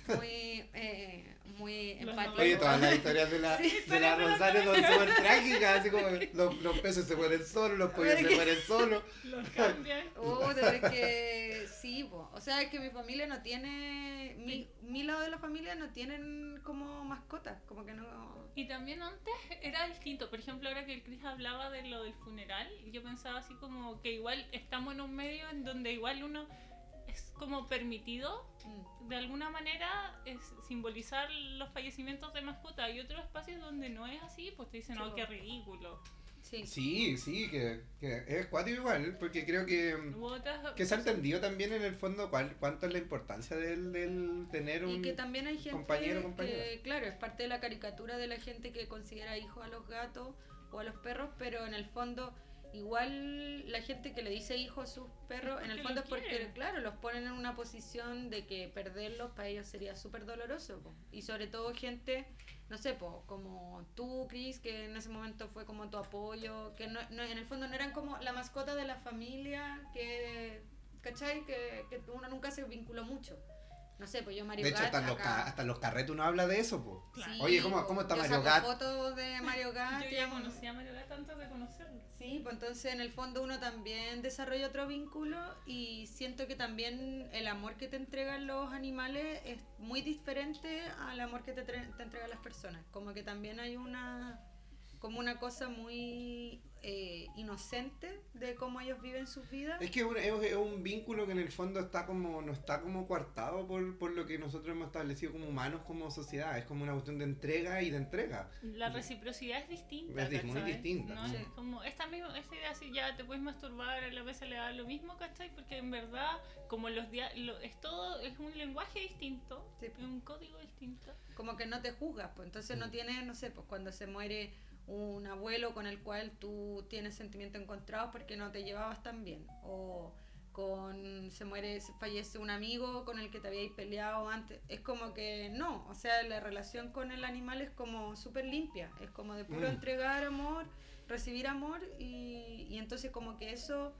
Muy, eh, muy empático. Oye, todas las historias de la, Sí, de la Rosario son súper trágicas, así como los, los peces se mueren solos, los pollos se mueren solos. Los cambian. Oh, de que sí, po. o sea, es que mi familia no tiene, mi, mi lado de la familia no tienen como mascotas, como que no... Y también antes era distinto. Por ejemplo, ahora que el Chris hablaba de lo del funeral, yo pensaba así como que igual estamos en un medio en donde igual uno es como permitido Mm. de alguna manera es simbolizar los fallecimientos de mascotas. Hay otros espacios donde no es así, pues te dicen, no, po. qué ridículo. Sí. Sí, sí, que, que es cuático igual, porque creo que, otras que se ha entendido también en el fondo cuál, cuánto es la importancia del, del tener un... Y que también hay gente compañero que, claro, es parte de la caricatura de la gente que considera hijos a los gatos o a los perros, pero en el fondo igual la gente que le dice hijo a sus perros, en el fondo es porque, quieren. claro, los ponen en una posición de que perderlos para ellos sería súper doloroso. po. Y sobre todo gente, no sé, po, como tú, Chris, que en ese momento fue como tu apoyo, que no, no- en el fondo no eran como la mascota de la familia, que, ¿cachai? Que, que uno nunca se vinculó mucho. No sé, pues yo Mario De hecho, Gat hasta en, los acá- ca- hasta los carretes uno habla de eso, pues. Claro. Sí, Oye, ¿cómo- cómo está yo Mario saco Gat? fotos de Mario Gat. Yo ya conocía a Mario Gato antes de conocerlo. Sí, pues entonces en el fondo uno también desarrolla otro vínculo y siento que también el amor que te entregan los animales es muy diferente al amor que te, te entregan las personas. Como que también hay una como una cosa muy eh, inocente de cómo ellos viven sus vidas. Es que es un, es- es un vínculo que en el fondo está como no está como coartado por, por lo que nosotros hemos establecido como humanos, como sociedad. Es como una cuestión de entrega y de entrega. La reciprocidad es distinta. Es muy distinta, No sí. es como esta misma esta idea así ya te puedes masturbar a la vez le da lo mismo, ¿cachai? Porque en verdad como los dia lo, es todo es un lenguaje distinto, Sí. un código distinto. como que no te juzgas, pues entonces no Mm. tienes, no sé, pues cuando se muere un abuelo con el cual tú tienes sentimientos encontrados porque no te llevabas tan bien, o con se muere, se fallece un amigo con el que te habíais peleado antes, es como que no, o sea, la relación con el animal es como súper limpia, es como de puro Mm. entregar amor, recibir amor y, y entonces como que eso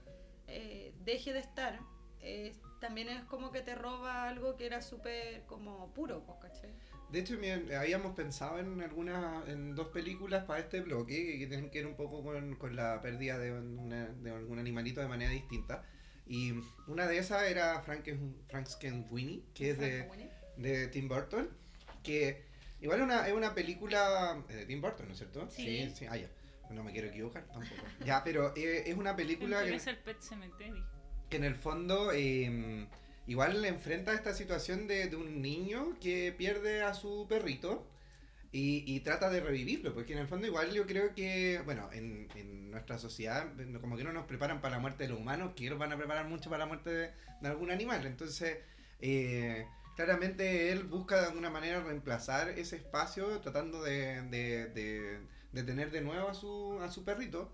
eh, deje de estar, eh, también es como que te roba algo que era súper como puro, pues, ¿cachai? De hecho, habíamos pensado en algunas, en dos películas para este bloque que, tienen que ver un poco con, con la pérdida de, una- de algún animalito de manera distinta. Y una de esas era Franken, Frankenweenie, que es de, de Tim Burton, que igual una, es una película eh, de Tim Burton, ¿no es cierto? Sí. sí, ah, ya. No me quiero equivocar tampoco. ya, pero eh, es una película que, ser Pet Cemetery. que en el fondo eh, igual le enfrenta esta situación de, de un niño que pierde a su perrito y, y trata de revivirlo, porque en el fondo igual yo creo que, bueno, en, en nuestra sociedad como que no nos preparan para la muerte de los humanos, que ellos van a preparar mucho para la muerte de, de algún animal, entonces eh, claramente él busca de alguna manera reemplazar ese espacio tratando de, de, de- de tener de nuevo a su, a su perrito.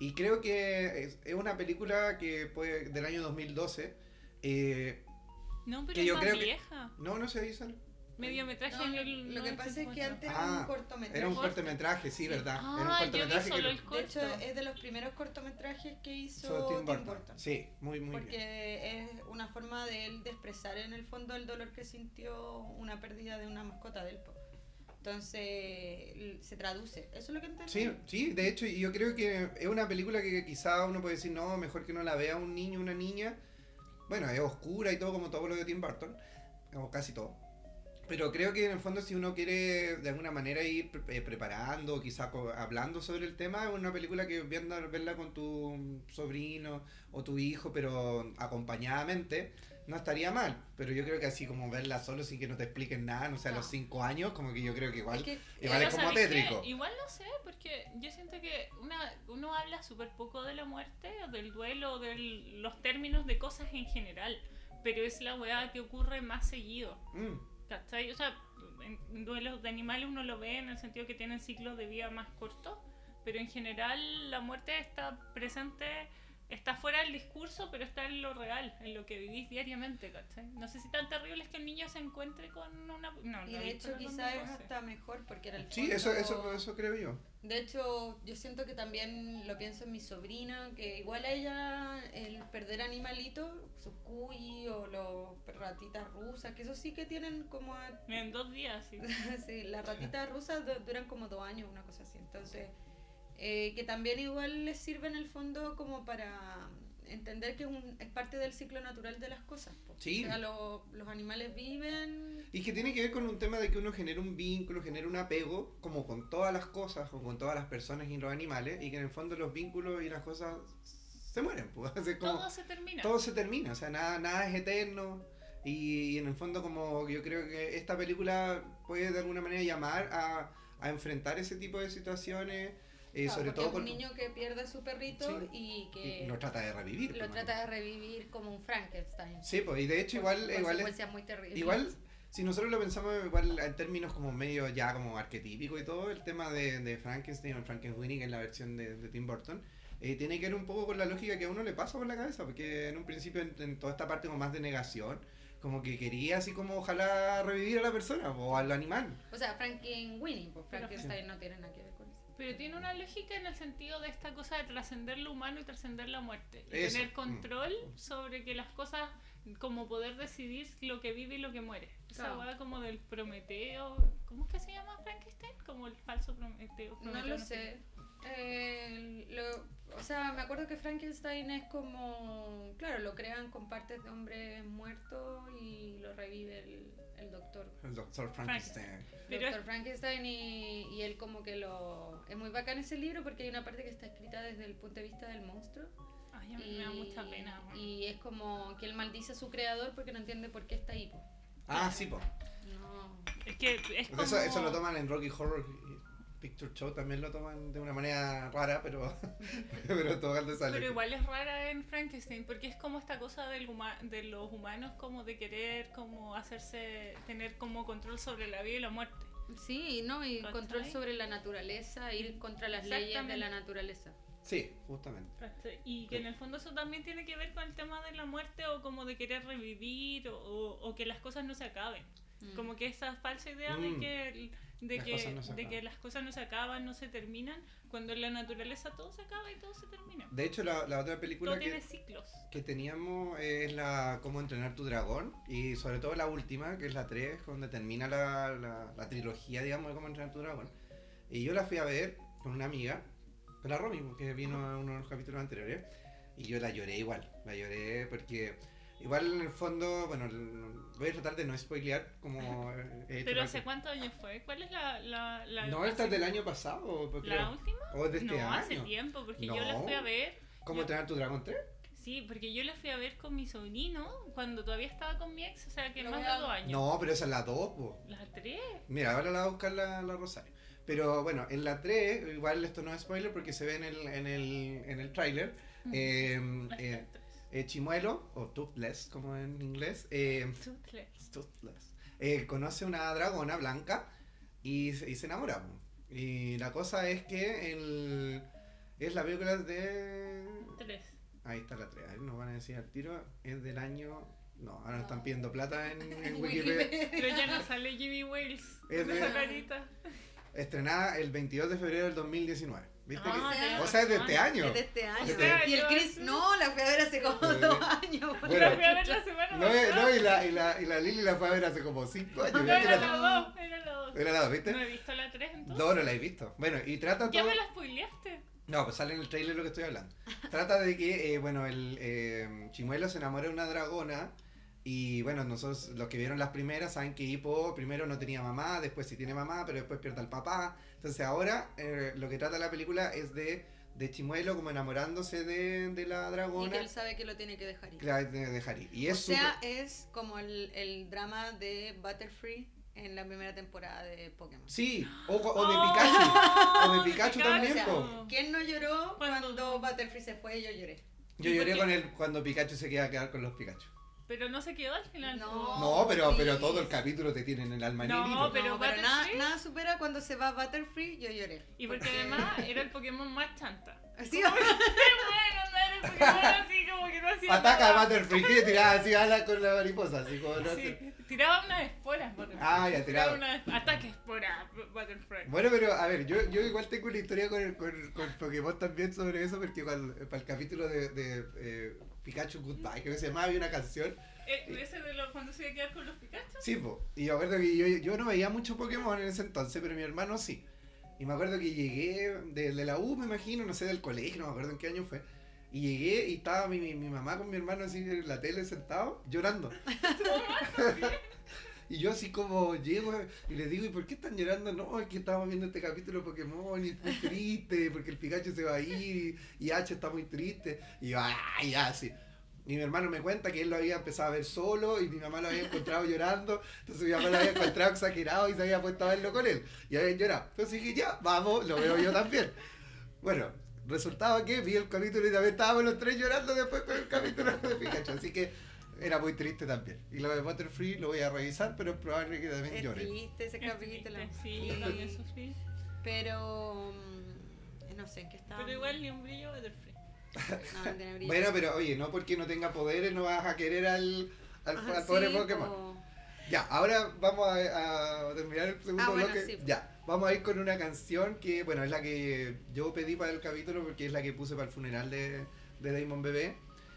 Y creo que es, es una película que puede, del año 2012. Eh, No, pero Que es yo más creo que- vieja. no, no se dice. Mediometraje No, en el lo que pasa es que 94. antes era Ah, un cortometraje. Era un Corto. cortometraje, sí, Sí. ¿verdad? Ah, era un yo vi cortometraje solo que el De hecho, corto. es de los primeros cortometrajes que hizo hizo Tim Tim Burton. Burton. Sí, muy, muy porque bien. es una forma de él de expresar en el fondo el dolor que sintió una pérdida de una mascota del po. Entonces se traduce. Eso es lo que entendí. Sí, sí, de hecho, yo creo que es una película que quizá uno puede decir, no, mejor que no la vea un niño o una niña. Bueno, es oscura y todo, como todo lo de Tim Burton, o casi todo. Pero creo que en el fondo, si uno quiere de alguna manera ir pre- eh, preparando, quizá co- hablando sobre el tema, es una película que viendo, verla con tu sobrino o tu hijo, pero acompañadamente, no estaría mal. Pero yo creo que así como verla solo sin que no te expliquen nada, no sé, a los cinco años, como que yo creo que igual, Es que- igual Pero es como tétrico. Igual no sé, porque yo siento que una, uno habla súper poco de la muerte, o del duelo, de los términos de cosas en general, pero es la weá que ocurre más seguido. Mm. ¿Cachai? O sea, en duelos de animales uno lo ve en el sentido que tienen ciclos de vida más cortos, pero en general la muerte está presente, está fuera del discurso, pero está en lo real, en lo que vivís diariamente, ¿cachai? No sé si tan terrible es que el niño se encuentre con una... No, Y de hecho quizás es hasta mejor porque era el Sí, eso, eso, eso creo yo. De hecho, yo siento que también lo pienso en mi sobrina, que igual a ella el perder animalitos, sus cuy o los ratitas rusas, que eso sí que tienen como... a- En dos días, sí. sí, las ratitas rusas du- duran como dos años, una cosa así. Entonces, eh, que también igual les sirve en el fondo como para entender que es, un- es parte del ciclo natural de las cosas. Sí. O sea, lo- los animales viven... Y que tiene que ver con un tema de que uno genera un vínculo, genera un apego, como con todas las cosas, o con todas las personas y los animales, y que en el fondo los vínculos y las cosas se mueren. Pues. Es como- Todo se termina. todo se termina, o sea, nada, nada es eterno. Y, y en el fondo como yo creo que esta película puede de alguna manera llamar a, a enfrentar ese tipo de situaciones, eh, Claro, sobre todo es con... un niño que pierde a su perrito Sí. y que y lo trata de revivir. lo trata de revivir como un Frankenstein. Sí, pues, y de hecho Con igual, igual es, muy terribles. Igual, si nosotros lo pensamos igual en términos como medio ya como arquetípico y todo, el tema de, de Frankenstein o Frankenweenie, que es la versión de, de Tim Burton, eh, tiene que ver un poco con la lógica que a uno le pasa por la cabeza, porque en un principio en, en toda esta parte como más de negación, como que quería así como ojalá revivir a la persona o al animal. O sea, Frankenweenie, pues Frankenstein no tiene nada que ver. Pero tiene una lógica en el sentido de esta cosa de trascender lo humano y trascender la muerte. Y Eso, tener mm. control sobre que las cosas, como poder decidir lo que vive y lo que muere. Esa Claro. hueá como del Prometeo. ¿Cómo es que se llama Frankenstein? Como el falso Prometeo. No lo sé. Eh, lo- o sea, me acuerdo que Frankenstein es como, claro, lo crean con partes de hombres muertos y lo revive el, el doctor. El doctor Frankenstein. Pero doctor Frankenstein y, y él como que lo... Es muy bacán ese libro porque hay una parte que está escrita desde el punto de vista del monstruo. Ay, a mí Y, me da mucha pena. y es como que él maldice a su creador porque no entiende por qué está ahí. po. Ah, sí, pues. No. Es que es como... Eso, eso lo toman en Rocky Horror Picture Show, también lo toman de una manera rara, pero, pero todo el sale. Pero igual es rara en Frankenstein porque es como esta cosa del huma- de los humanos como de querer como hacerse tener como control sobre la vida y la muerte. Sí, ¿no? Y control sobre la naturaleza, ir contra las leyes de la naturaleza. Sí, justamente. Y que en el fondo eso también tiene que ver con el tema de la muerte o como de querer revivir o, o- o que las cosas no se acaben. Mm. Como que esa falsa idea de Mm. que, de, Las que, no de que las cosas no se acaban, no se terminan, cuando en la naturaleza todo se acaba y todo se termina. De hecho, la, la otra película Todo que, tiene ciclos. que teníamos es la Cómo entrenar tu dragón y sobre todo la última, que es la 3, donde termina la, la, la trilogía, digamos, de Cómo entrenar tu dragón. Y yo la fui a ver con una amiga, con la Romy, que vino a uno de los capítulos anteriores, y yo la lloré igual, la lloré porque igual en el fondo, bueno, voy a tratar de no spoilear como he hecho Pero con- ¿hace cuántos años fue? ¿Cuál es la... la, la No, esta es del año pasado, pues, ¿La última? o de este no, año. hace tiempo, porque yo la No. fui a ver. ¿Cómo yo- entrenar tu dragón 3? Sí, porque yo la fui a ver con mi sobrino cuando todavía estaba con mi ex, o sea que Lo más de dos años. No, pero esa es la 2, pues. La tres. Mira, ahora la va a buscar la, la Rosario. Pero bueno, en la 3, igual esto no es spoiler porque se ve en el, en el, en el tráiler. eh, Las eh. Eh, Chimuelo, o Toothless como en inglés, eh, Toothless. Toothless, eh, conoce una dragona blanca y, se- y se enamora. Y la cosa es que el, es la película de... Tres. Ahí está la 3, nos van a decir al tiro, es del año No, ahora están pidiendo plata en, en Wikipedia. Pero ya no sale Jimmy Wales. Es de- esa carita. Estrenada el 22 de febrero del 2019. ¿Viste? Ah, que- o sea, es de este año. Es de este año. Este año. Y el Chris, no, la fui a ver hace como Eh, dos años. bueno. La fui a ver la semana No, eh, pasada. no, y la, y, la, y la Lili la fue a ver hace como 5 años. No, era Era- la dos, era la dos. Era la dos, ¿viste? No he visto la 3 entonces. No, no la he visto. Bueno, y trata Ya todo... me la spoileaste. No, pues sale en el trailer lo que estoy hablando. Trata de que, eh, bueno, el eh, Chimuelo se enamora de una dragona y, bueno, nosotros los que vieron las primeras saben que Hippo primero no tenía mamá, después sí tiene mamá, pero después pierde al papá. Entonces ahora eh, lo que trata la película es de, de Chimuelo como enamorándose de, de la Y dragona. que él sabe que lo tiene que dejar ir. que la de dejar ir. Y o es sea, súper- es como el, el drama de Butterfree en la primera temporada de Pokémon. Sí, o, o de Oh, Pikachu. O de Pikachu O también, sea. ¿quién no lloró Cuando- Butterfree se fue? Yo lloré. Yo ¿Y lloré con él cuando Pikachu se queda a quedar con los Pikachu. Pero no se quedó al final. No. No, pero, pero todo el capítulo te tiene en el alma No, negrito. Pero no, pero nada, nada supera cuando se va Butterfree, yo lloré. Y porque además era el Pokémon más chanta. Así, bueno, no era el Pokémon así como que no hacía Ataca nada. a Butterfree que tiraba así alas con la mariposa, así como no Sí, sé. tiraba unas esporas, Butterfree. Ah, ya, tiraba. una ataque espora, Butterfree. Bueno, pero a ver, yo, yo igual tengo una historia con, el, con, con Pokémon también sobre eso, porque cuando, para el capítulo de, de eh, Pikachu Goodbye, creo que se llamaba, había una canción. Eh, ¿Ese de los cuando se iba a quedar con los Pikachu? Sí, po. Y me acuerdo que yo, yo no veía mucho Pokémon en ese entonces, pero mi hermano sí. Y me acuerdo que llegué de, de la U, me imagino, no sé, del colegio, no me acuerdo en qué año fue. Y llegué y estaba mi, mi, mi mamá con mi hermano así en la tele sentado, llorando. y yo así como llego y les digo, ¿y por qué están llorando? No, es que estamos viendo este capítulo Pokémon y es muy triste, porque el Pikachu se va a ir y, H está muy triste. Y yo, ¡ah, ya, así! Y mi hermano me cuenta que él lo había empezado a ver solo y mi mamá lo había encontrado llorando. Entonces mi mamá lo había encontrado exagerado y se había puesto a verlo con él. Y habían llorado. Entonces dije, ya, vamos, lo veo yo también. Bueno, resultaba que vi el capítulo y también estábamos los tres llorando después con el capítulo de Pikachu. Así que era muy triste también. Y lo de Butterfree lo voy a revisar, pero es probable que también es llore. triste ese Es capítulo. triste, Sí, yo también sufrí. Pero. mm, No sé en qué estaba. Pero igual ni un brillo Butterfree. No, no tiene brillo. Bueno, pero oye, no porque no tenga poderes no vas a querer al, al, Ajá, al pobre sí, Pokémon. po. Ya, ahora vamos a, a terminar el segundo Ah, bueno, bloque. sí. Ya, vamos a ir con una canción que, bueno, es la que yo pedí para el capítulo porque es la que puse para el funeral de, de Damon Bebé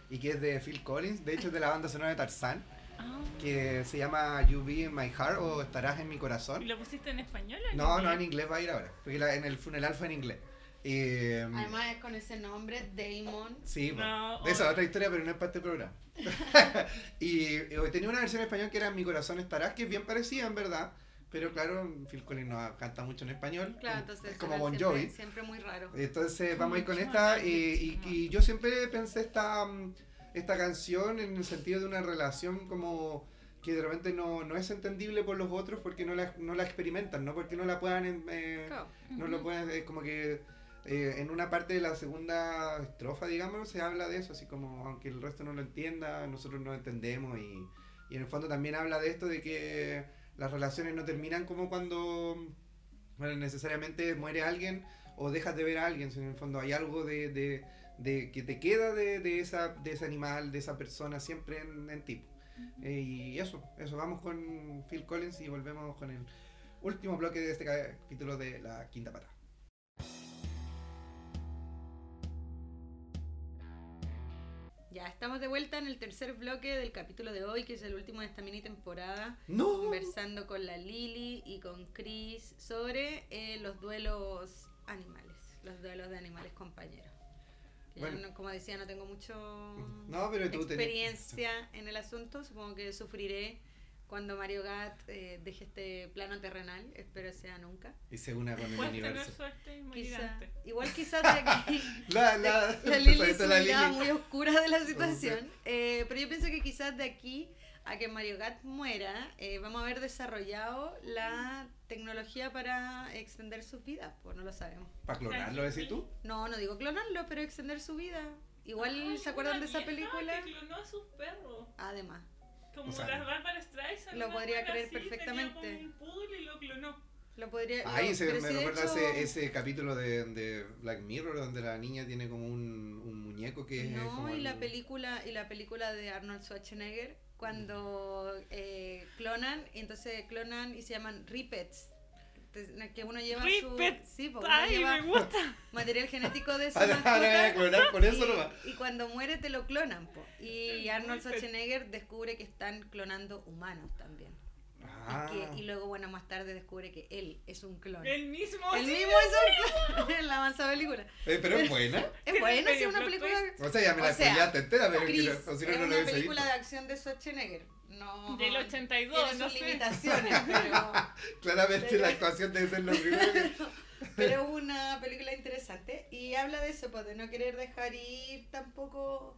y que es de Phil Collins, de hecho es de la banda sonora de Tarzán, Ah. que se llama You Be in My Heart o Estarás en mi ¿Y corazón. lo pusiste en español o en No, no, inglés? en inglés va a ir ahora, porque la- en el funeral fue en inglés. Eh, Además es con ese nombre, Damon. Sí. No, esa es otra historia, pero no es para este programa. y eh, tenía una versión en español que era Mi corazón estarás, que es bien parecida en verdad, pero claro, Phil Collins no canta mucho en español, Claro, entonces es como Bon siempre, Jovi. siempre muy raro. Entonces vamos a ir con esta eh, y, y yo siempre pensé esta, esta canción en el sentido de una relación como que de repente no, no es entendible por los otros porque no la, no la experimentan, no porque no la puedan... eh, Claro. no lo pueden, es como que eh, en una parte de la segunda estrofa, digamos, se habla de eso, así como aunque el resto no lo entienda, nosotros no lo entendemos y, y en el fondo también habla de esto de que las relaciones no terminan como cuando bueno, necesariamente muere alguien o dejas de ver a alguien, sino en el fondo hay algo de, de, de que te queda de, de, esa, de ese animal, de esa persona siempre en, en ti. Eh, y eso, eso, vamos con Phil Collins y volvemos con el último bloque de este capítulo de la quinta pata. Ya estamos de vuelta en el tercer bloque del capítulo de hoy, que es el último de esta mini temporada, ¡No! conversando con la Lili y con Chris sobre eh, los duelos animales, los duelos de animales compañeros. Que yo Bueno. no- como decía, no tengo mucho No, pero tú tenés- experiencia en el asunto, supongo que sufriré cuando Mario Gat eh, deje este plano terrenal, espero sea nunca. Y se una con el Puedes tener universo. suerte y morir Quizá, antes. igual quizás de aquí La, la, la Lili pesadito su la mirada Lili. muy oscura de la situación. Eh, pero yo pienso que quizás de aquí a que Mario Gat muera, eh, vamos a haber desarrollado la tecnología para extender sus vidas, pues no lo sabemos. ¿Para clonarlo, decís tú? No, no digo clonarlo, pero extender su vida. Igual Ay, se acuerdan de esa película. Que clonó a sus perros. Además, Como O sea, las Bárbara Streisand. lo podría creer así, perfectamente. como un poodle y lo clonó. lo podría. Ahí lo- se me si recuerda hecho- ese, ese capítulo de, de Black Mirror donde la niña tiene como un, un muñeco que es No, como y la el- película y la película de Arnold Schwarzenegger cuando eh, clonan, y entonces clonan y se llaman Que uno lleva su sí, po, uno Ay, lleva me gusta. material genético de su mascota clonar por eso y, nomás. y cuando muere te lo clonan. po. Y Arnold. Schwarzenegger descubre que están clonando humanos también. Ah. Y, que- y luego, bueno, más tarde descubre que él es un clon. El mismo. El sí. mismo es un clon en la avanzada película. Eh, pero es buena. Es buena, sí, medio una película. O sea, ya me O la sea, spoileaste entera, pero Chris, o si no, es no una película visto. de acción de Schwarzenegger. No, Del 82, tiene no sus sé. limitaciones, pero, Claramente Pero- la actuación debe ser lo primero que... pero es una película interesante y habla de eso, pues, de no querer dejar ir tampoco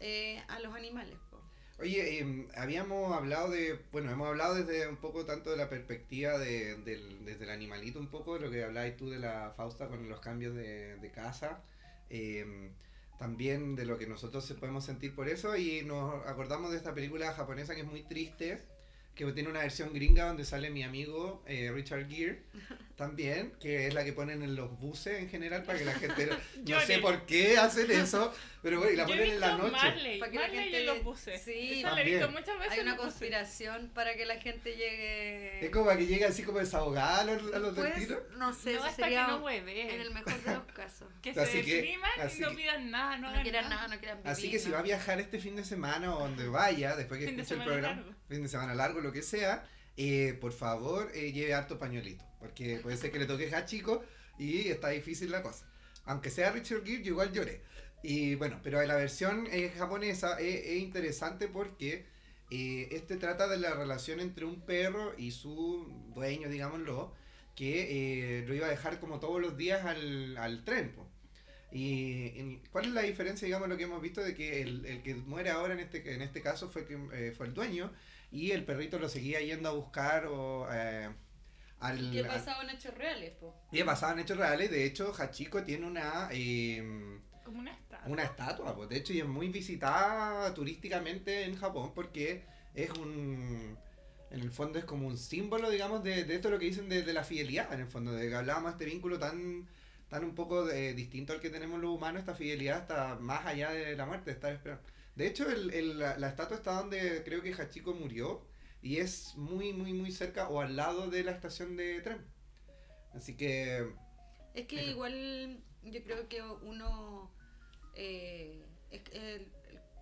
eh, a los animales. pues. Oye, em, habíamos hablado de, bueno, hemos hablado desde un poco tanto de la perspectiva de, del, desde el animalito un poco, lo que hablabas tú de la Fausta con los cambios de, de casa, em, también de lo que nosotros se podemos sentir por eso y nos acordamos de esta película japonesa que es muy triste, que tiene una versión gringa donde sale mi amigo eh, Richard Gere también, que es la que ponen en los buses en general para que la gente, no sé por qué hacen eso, pero bueno, y la ponen en la noche. Marley. Para que la gente- yo lo puse. sí, Esa la he visto muchas veces. Hay una puse. conspiración para que la gente llegue. Es como para que llegue así como desahogada a los, a los Pues, destinos. no sé, No, eso sería que no hueve. en el mejor de los casos. Que Así se depriman y no pidan nada, no No quieran nada. nada, no quieran vivir. Así que si va a viajar este fin de semana o donde vaya, después que Fin de escuche el programa, largo. fin de semana largo, lo que sea, eh, por favor eh, lleve harto pañuelito. Porque puede ser que le toque a chico y está difícil la cosa. Aunque sea Richard Gere, yo igual lloré. Y bueno, pero la versión eh, japonesa es, es interesante porque eh, este trata de la relación entre un perro y su dueño, digámoslo, que eh, lo iba a dejar como todos los días al, al tren. po. Y en- ¿cuál es la diferencia, digamos, lo que hemos visto de que el, el que muere ahora en este, en este caso fue, que, eh, fue el dueño y el perrito lo seguía yendo a buscar o, eh, al... ¿Y qué pasaba en hechos reales, po? y pasaban hechos reales. De hecho, Hachiko tiene una... eh, Como una estatua. una estatua, pues de hecho y es muy visitada turísticamente en Japón porque es un en el fondo es como un símbolo, digamos, de, de esto lo que dicen de, de la fidelidad, en el fondo, de que hablábamos de este vínculo tan tan un poco de- distinto al que tenemos los humanos, esta fidelidad está más allá de la muerte, de estar esperando. De hecho, el, el- la, la estatua está donde creo que Hachiko murió y es muy, muy, muy cerca o al lado de la estación de tren. Así que Es que igual yo creo que uno, eh, es el-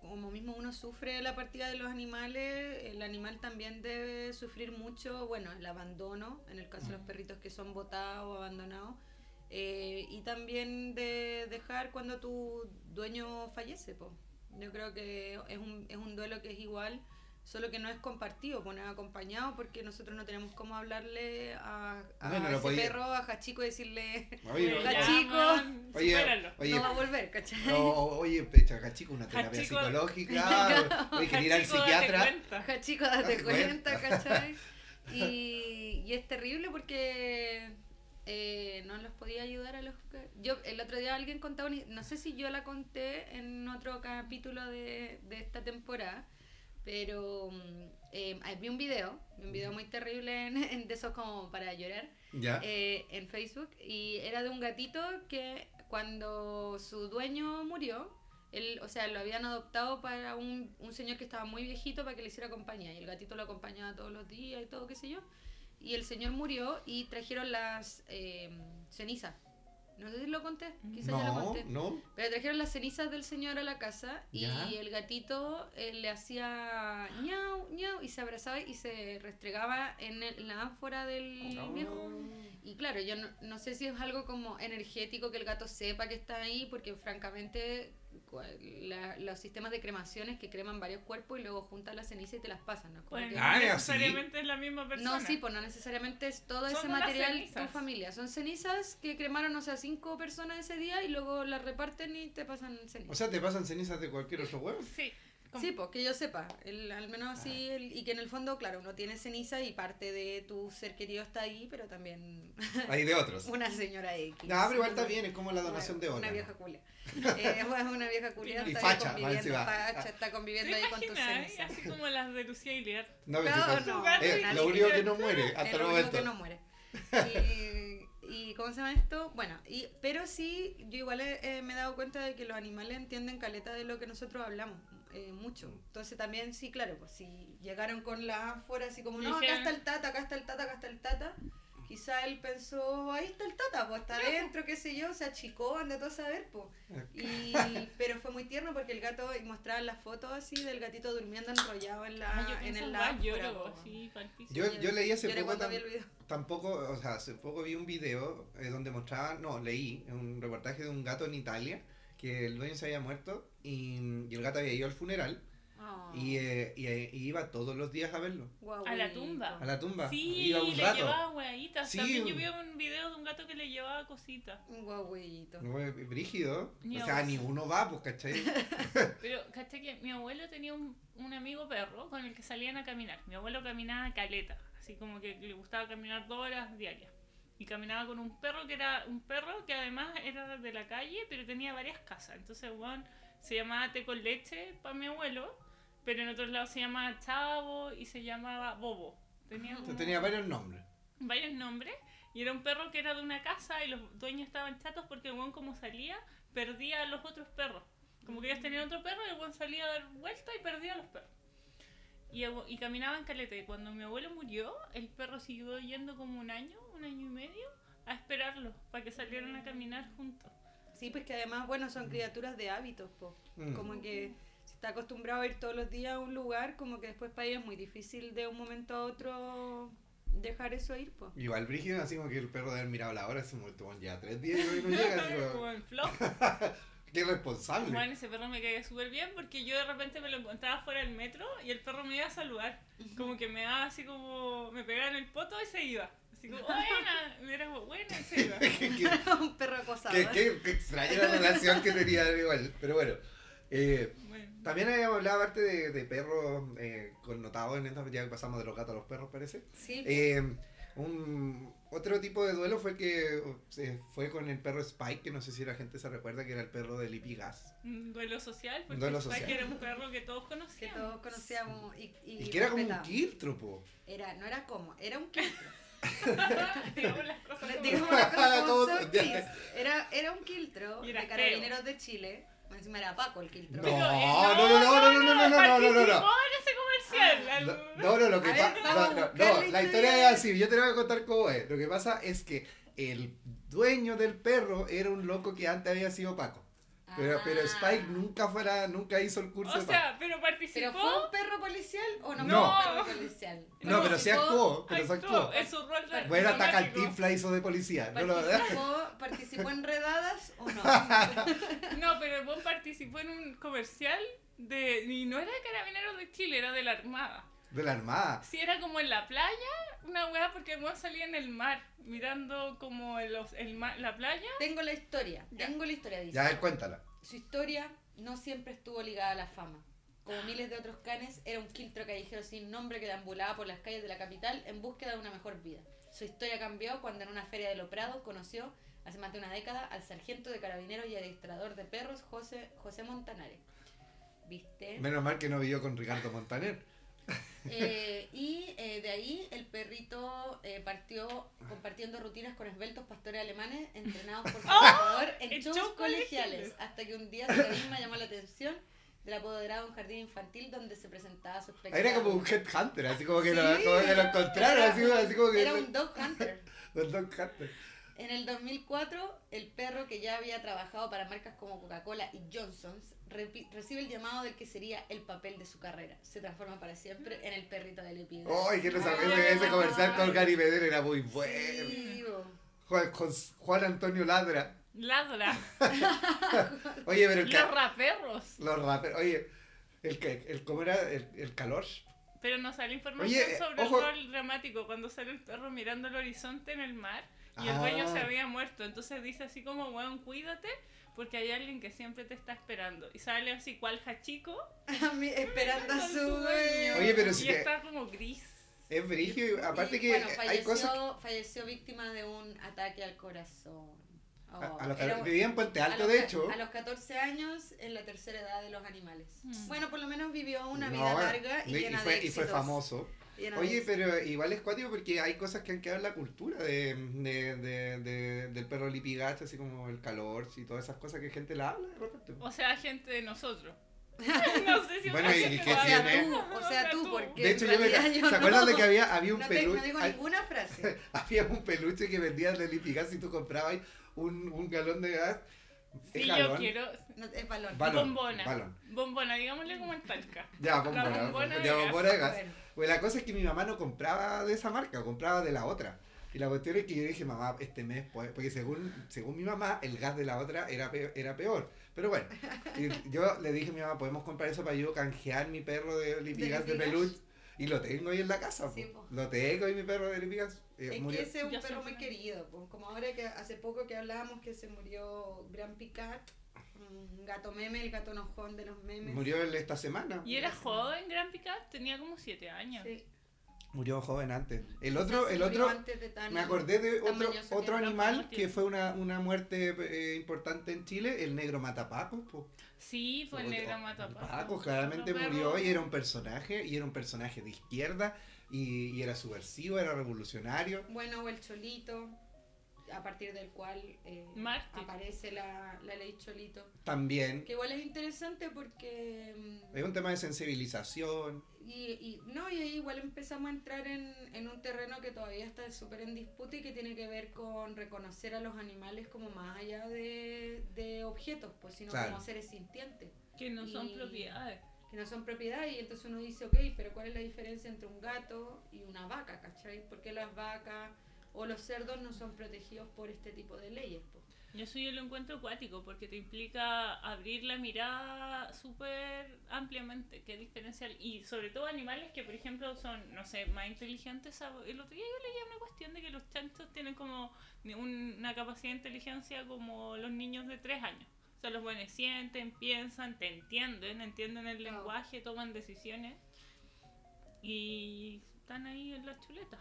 como mismo uno sufre la partida de los animales, el animal también debe sufrir mucho, bueno, el abandono, en el caso de los perritos que son botados o abandonados, eh, y también de dejar cuando tu dueño fallece. Po. Yo creo que es un, es un duelo que es igual, solo que no es compartido, pues no es acompañado, porque nosotros no tenemos cómo hablarle a, a ese podía- perro, a Hachiko, y decirle Oye, Pero la ya, chico. man, Oye, oye, no va a volver, ¿cachai? No, oye, pecha, Hachico, una terapia Hachico- psicológica, oye, que ir al date psiquiatra. cuenta. Hachico, date Date cuenta, cuenta. ¿cachai? Y, y es terrible porque eh, no los podía ayudar a los... Yo, el otro día alguien contaba, una- no sé si yo la conté en otro capítulo de, de esta temporada, pero mm, eh, vi un video, vi un video muy terrible en, en de esos como para llorar, Ya. eh, en Facebook y era de un gatito que cuando su dueño murió, él, o sea, lo habían adoptado para un, un señor que estaba muy viejito para que le hiciera compañía y el gatito lo acompañaba todos los días y todo, qué sé yo. Y el señor murió y trajeron las eh, cenizas. No sé si lo conté, quizás ya lo conté. no. Pero trajeron las cenizas del señor a la casa y Ya. el gatito eh, le hacía ñau, ñau y se abrazaba y se restregaba en, el- en la ánfora del Oh. viejo. Y claro, yo no, no sé si es algo como energético que el gato sepa que está ahí, porque francamente la- los sistemas de cremaciones que creman varios cuerpos y luego juntan las cenizas y te las pasan. ¿no? Como Bueno, que- Ah, no ¿es necesariamente es la misma persona. no, sí, pues no necesariamente es todo Son ese material tu familia. Son cenizas que cremaron, o sea, cinco personas ese día y luego las reparten y te pasan cenizas. O sea, te pasan cenizas de cualquier otro huevo. Sí. Como- Sí, pues que yo sepa, el, al menos así, el- y que en el fondo, claro, uno tiene ceniza y parte de tu ser querido está ahí, pero también Hay de otros. una señora X. No, pero igual está bien, es como la donación de Una órganos. vieja culia. Eh, bueno, una vieja culia Y está facha, conviviendo, facha, está ¿Te conviviendo ahí con tus imaginas? cenizas. Así como las de Lucía Iliar. No, No, sí, no, eh, lo único que no muere hasta Es el lo único momento. que no muere. Y, y ¿cómo se llama esto? Bueno, y, pero sí, yo igual eh, me he dado cuenta de que los animales entienden caleta de lo que nosotros hablamos. Eh, mucho. Entonces también, sí, claro, pues si llegaron con la afuera así como, no, acá está el tata, acá está el tata, acá está el tata. Quizá él pensó, ahí está el tata, pues está adentro, qué sé yo, se achicó, anda todo a saber, pues. Y, pero fue muy tierno porque el gato y mostraban las fotos así del gatito durmiendo enrollado en la Ah, yo en el lado. lloro, así, palpicio. Yo, yo leí hace poco tam- tampoco, o sea, hace poco vi un video eh, donde mostraban, no, leí un reportaje de un gato en Italia que el dueño se había muerto y, y el gato había ido al funeral Ah, y, eh, y, eh, y iba todos los días a verlo, A la tumba. a la tumba. Sí, iba un le rato. llevaba hueaditas. Sí. También yo vi un video de un gato que le llevaba cositas. Un eh, Brígido. O sea, a- ni uno va, pues, ¿cachai? Pero, ¿cachai? Que mi abuelo tenía un, un amigo perro con el que salían a caminar. Mi abuelo caminaba caleta, así como que le gustaba caminar dos horas diarias. Y caminaba con un perro que era un perro que además era de la calle, pero tenía varias casas. Entonces, bueno, se llamaba té con leche para mi abuelo, pero en otros lados se llamaba Chavo y se llamaba Bobo. Tenía, como Tenía varios nombres. varios nombres. Y era un perro que era de una casa y los dueños estaban chatos porque el buen como salía, perdía a los otros perros. Como que ellos tenían otro perro y el buen salía a dar vuelta y perdía a los perros. Y, y caminaban caleta. Y cuando mi abuelo murió, el perro siguió yendo como un año, un año y medio, a esperarlo para que salieran a caminar juntos. Sí, pues que además, bueno, son criaturas de hábitos, po. Mm. Como que si está acostumbrado a ir todos los días a un lugar, como que después para ellos es muy difícil de un momento a otro dejar eso ir, pues. Igual Brígido, así como que el perro de haber mirado la hora, como, "Bueno, ya tres días y no llega, como en flop. qué responsable. Bueno, ese perro me caía súper bien porque yo de repente me lo encontraba fuera del metro y el perro me iba a saludar. Como que me daba así como, me pegaba en el poto y se iba. Así como, buena, y era como, buena, y se iba. qué, qué- un perro acosado. qué- qué- qué extraña la relación que tenía igual, pero bueno. Eh, Bueno. también habíamos hablado aparte de, de perros eh, connotados en esta, ya que pasamos de los gatos a los perros parece. Sí, Eh, un, otro tipo de duelo fue el que se fue con el perro Spike, que no sé si la gente se recuerda que era el perro de Lippy Gas. Un duelo social, porque Duelo Spike social. era un perro que todos que conocíamos. todos conocíamos y, y, Y que era como un Era, no era como, era un quiltro. Digamos las cosas como Digamos como. Era, era un quiltro era de carabineros de Chile. Encima era Paco el quiltro. No, Pero, eh, no, no, no, no, no, no, no, no, no, no, no, no. participó en ese comercial. No, al- no, no, lo que A ver, pasa. vamos No, a no, buscar no, la la historia. es así, yo te lo voy a contar cómo es. Lo que pasa es que el dueño del perro era un loco que antes había sido Paco. Pero, pero Ah. Spike nunca fuera, nunca hizo el curso O de Paco. sea, pero participó. ¿Pero fue un perro policial o no, No. fue un perro policial? No, pero sí actuó, pero sí actuó actuó. en su rol de Bueno, hasta dramático. Cantinflas hizo de policía. No lo ¿Participó, ¿Participó en redadas o no? No, pero el buen participó en un comercial de. Y no era de Carabineros de Chile, era de la Armada. De la armada. Sí, era como en la playa, una weá, porque el salía en el mar, mirando como el, los- el mar- la playa. Tengo la historia, Ya. tengo la historia, dice. Ya, a ver, cuéntala. Su historia no siempre estuvo ligada a la fama. Como miles de otros canes, era un quiltro callejero sin nombre que deambulaba por las calles de la capital en búsqueda de una mejor vida. Su historia cambió cuando en una feria de Lo Prado conoció, hace más de una década, al sargento de carabineros y adiestrador de perros José, José Montanare. ¿Viste? Menos mal que no vivió con Ricardo Montaner. Eh, y eh, de ahí el perrito eh, partió compartiendo rutinas con esbeltos pastores alemanes entrenados por su entrenador en en shows colegiales, colegiales. hasta que un día su carisma llamó la atención del apoderado de un jardín infantil donde se presentaba su espectáculo. Era como un headhunter, así como que, Sí, lo, como que lo encontraron, era así, un- así como que. Era un dog hunter. un dog hunter. En el 2004, el perro que ya había trabajado para marcas como Coca-Cola y Johnson's recibe el llamado del que sería el papel de su carrera. Se transforma para siempre en el perrito del epidemia. ¡Ay, que no sabía! Ese, ese comercial con Gary Medel era muy bueno. Sí. Juan, con Juan Antonio Ladra. Ladra. Oye, pero el Los raperros. los rappers. Oye, el, que- el, ¿cómo era? El, el calor. Pero nos sale información Oye, sobre ojo. el rol dramático cuando sale el perro mirando el horizonte en el mar y el Ah. dueño se había muerto. Entonces dice así como, weón, cuídate porque hay alguien que siempre te está esperando. Y sale así cual mí, esperando a su dueño. Oye, pero y si que- está como gris. Es brígido. Aparte Y, que bueno, hay falleció, cosas. falleció víctima de un ataque al corazón. Oh, A, a los que era- vivía en Puente Alto, los de hecho. A los 14 años, en la tercera edad de los animales. Mm. Bueno, por lo menos vivió una No, vida larga y, y, llena fue, de y fue famoso. Oye, pero igual es cuático porque hay cosas que han quedado en la cultura de, de, de, de- del perro lipigacho, así como el calor y todas esas cosas que gente la habla de repente. O sea, gente de nosotros. no sé si Bueno, me ¿y sea, tiene? tú, o sea, tú, porque De hecho, yo me, ¿se acuerdan de no. que había, había un no, te- no peluche? digo ninguna frase. había un peluche que vendían de Lipigas y tú comprabas un, un galón de gas. Sí, ¿Es yo galón? quiero. No, es balón. Balón, bombona. balón. Bombona, digámosle como en Talca. Ya, bombona. La bombona de de gas. bombona de gas. Bueno, Pues la cosa es que mi mamá no compraba de esa marca, compraba de la otra. Y la cuestión es que yo dije, mamá, este mes, pues, porque según, según mi mamá, el gas de la otra era peor, era peor. Pero bueno, y yo le dije a mi mamá, podemos comprar eso para yo canjear mi perro de Lipigas de, Lipigas? peluche. Y lo tengo ahí en la casa, Sí, po. po. Lo tengo ahí mi perro de Lipigas. eh, Es murió. que ese es un Ya perro muy querido, pues, como ahora que hace poco que hablábamos que se murió Gran Picat, un gato meme, el gato enojón de los memes. Murió él esta semana. Y era joven, Gran Picat, tenía como 7 años. Sí. Murió joven antes. El otro, el otro, me acordé de otro, otro animal que fue una, una muerte eh, importante en Chile, el negro matapacos, po. Sí, fue el negro matapacos. Paco claramente Otro murió y era un personaje, y era un personaje de izquierda, y, y era subversivo, era revolucionario. Bueno, o el cholito, a partir del cual eh, aparece la, la ley cholito. También Que igual es interesante porque... mm, es un tema de sensibilización. Y, y- no, y ahí igual empezamos a entrar en, en un terreno que todavía está súper en disputa y que tiene que ver con reconocer a los animales como más allá de, de objetos, pues sino Claro. como seres sintientes, Que no son Y- propiedades. que no son propiedad y entonces uno dice, ok, pero ¿cuál es la diferencia entre un gato y una vaca, cachai? ¿Por qué las vacas o los cerdos no son protegidos por este tipo de leyes? pues? Yo eso yo lo encuentro acuático porque te implica abrir la mirada súper ampliamente, que diferencial. Y sobre todo animales que, por ejemplo, son, no sé, más inteligentes. El otro día yo leía una cuestión de que los chanchos tienen como un- una capacidad de inteligencia como los niños de tres años. O sea, los buenos sienten, piensan, te entienden, entienden el lenguaje, toman decisiones y están ahí en las chuletas.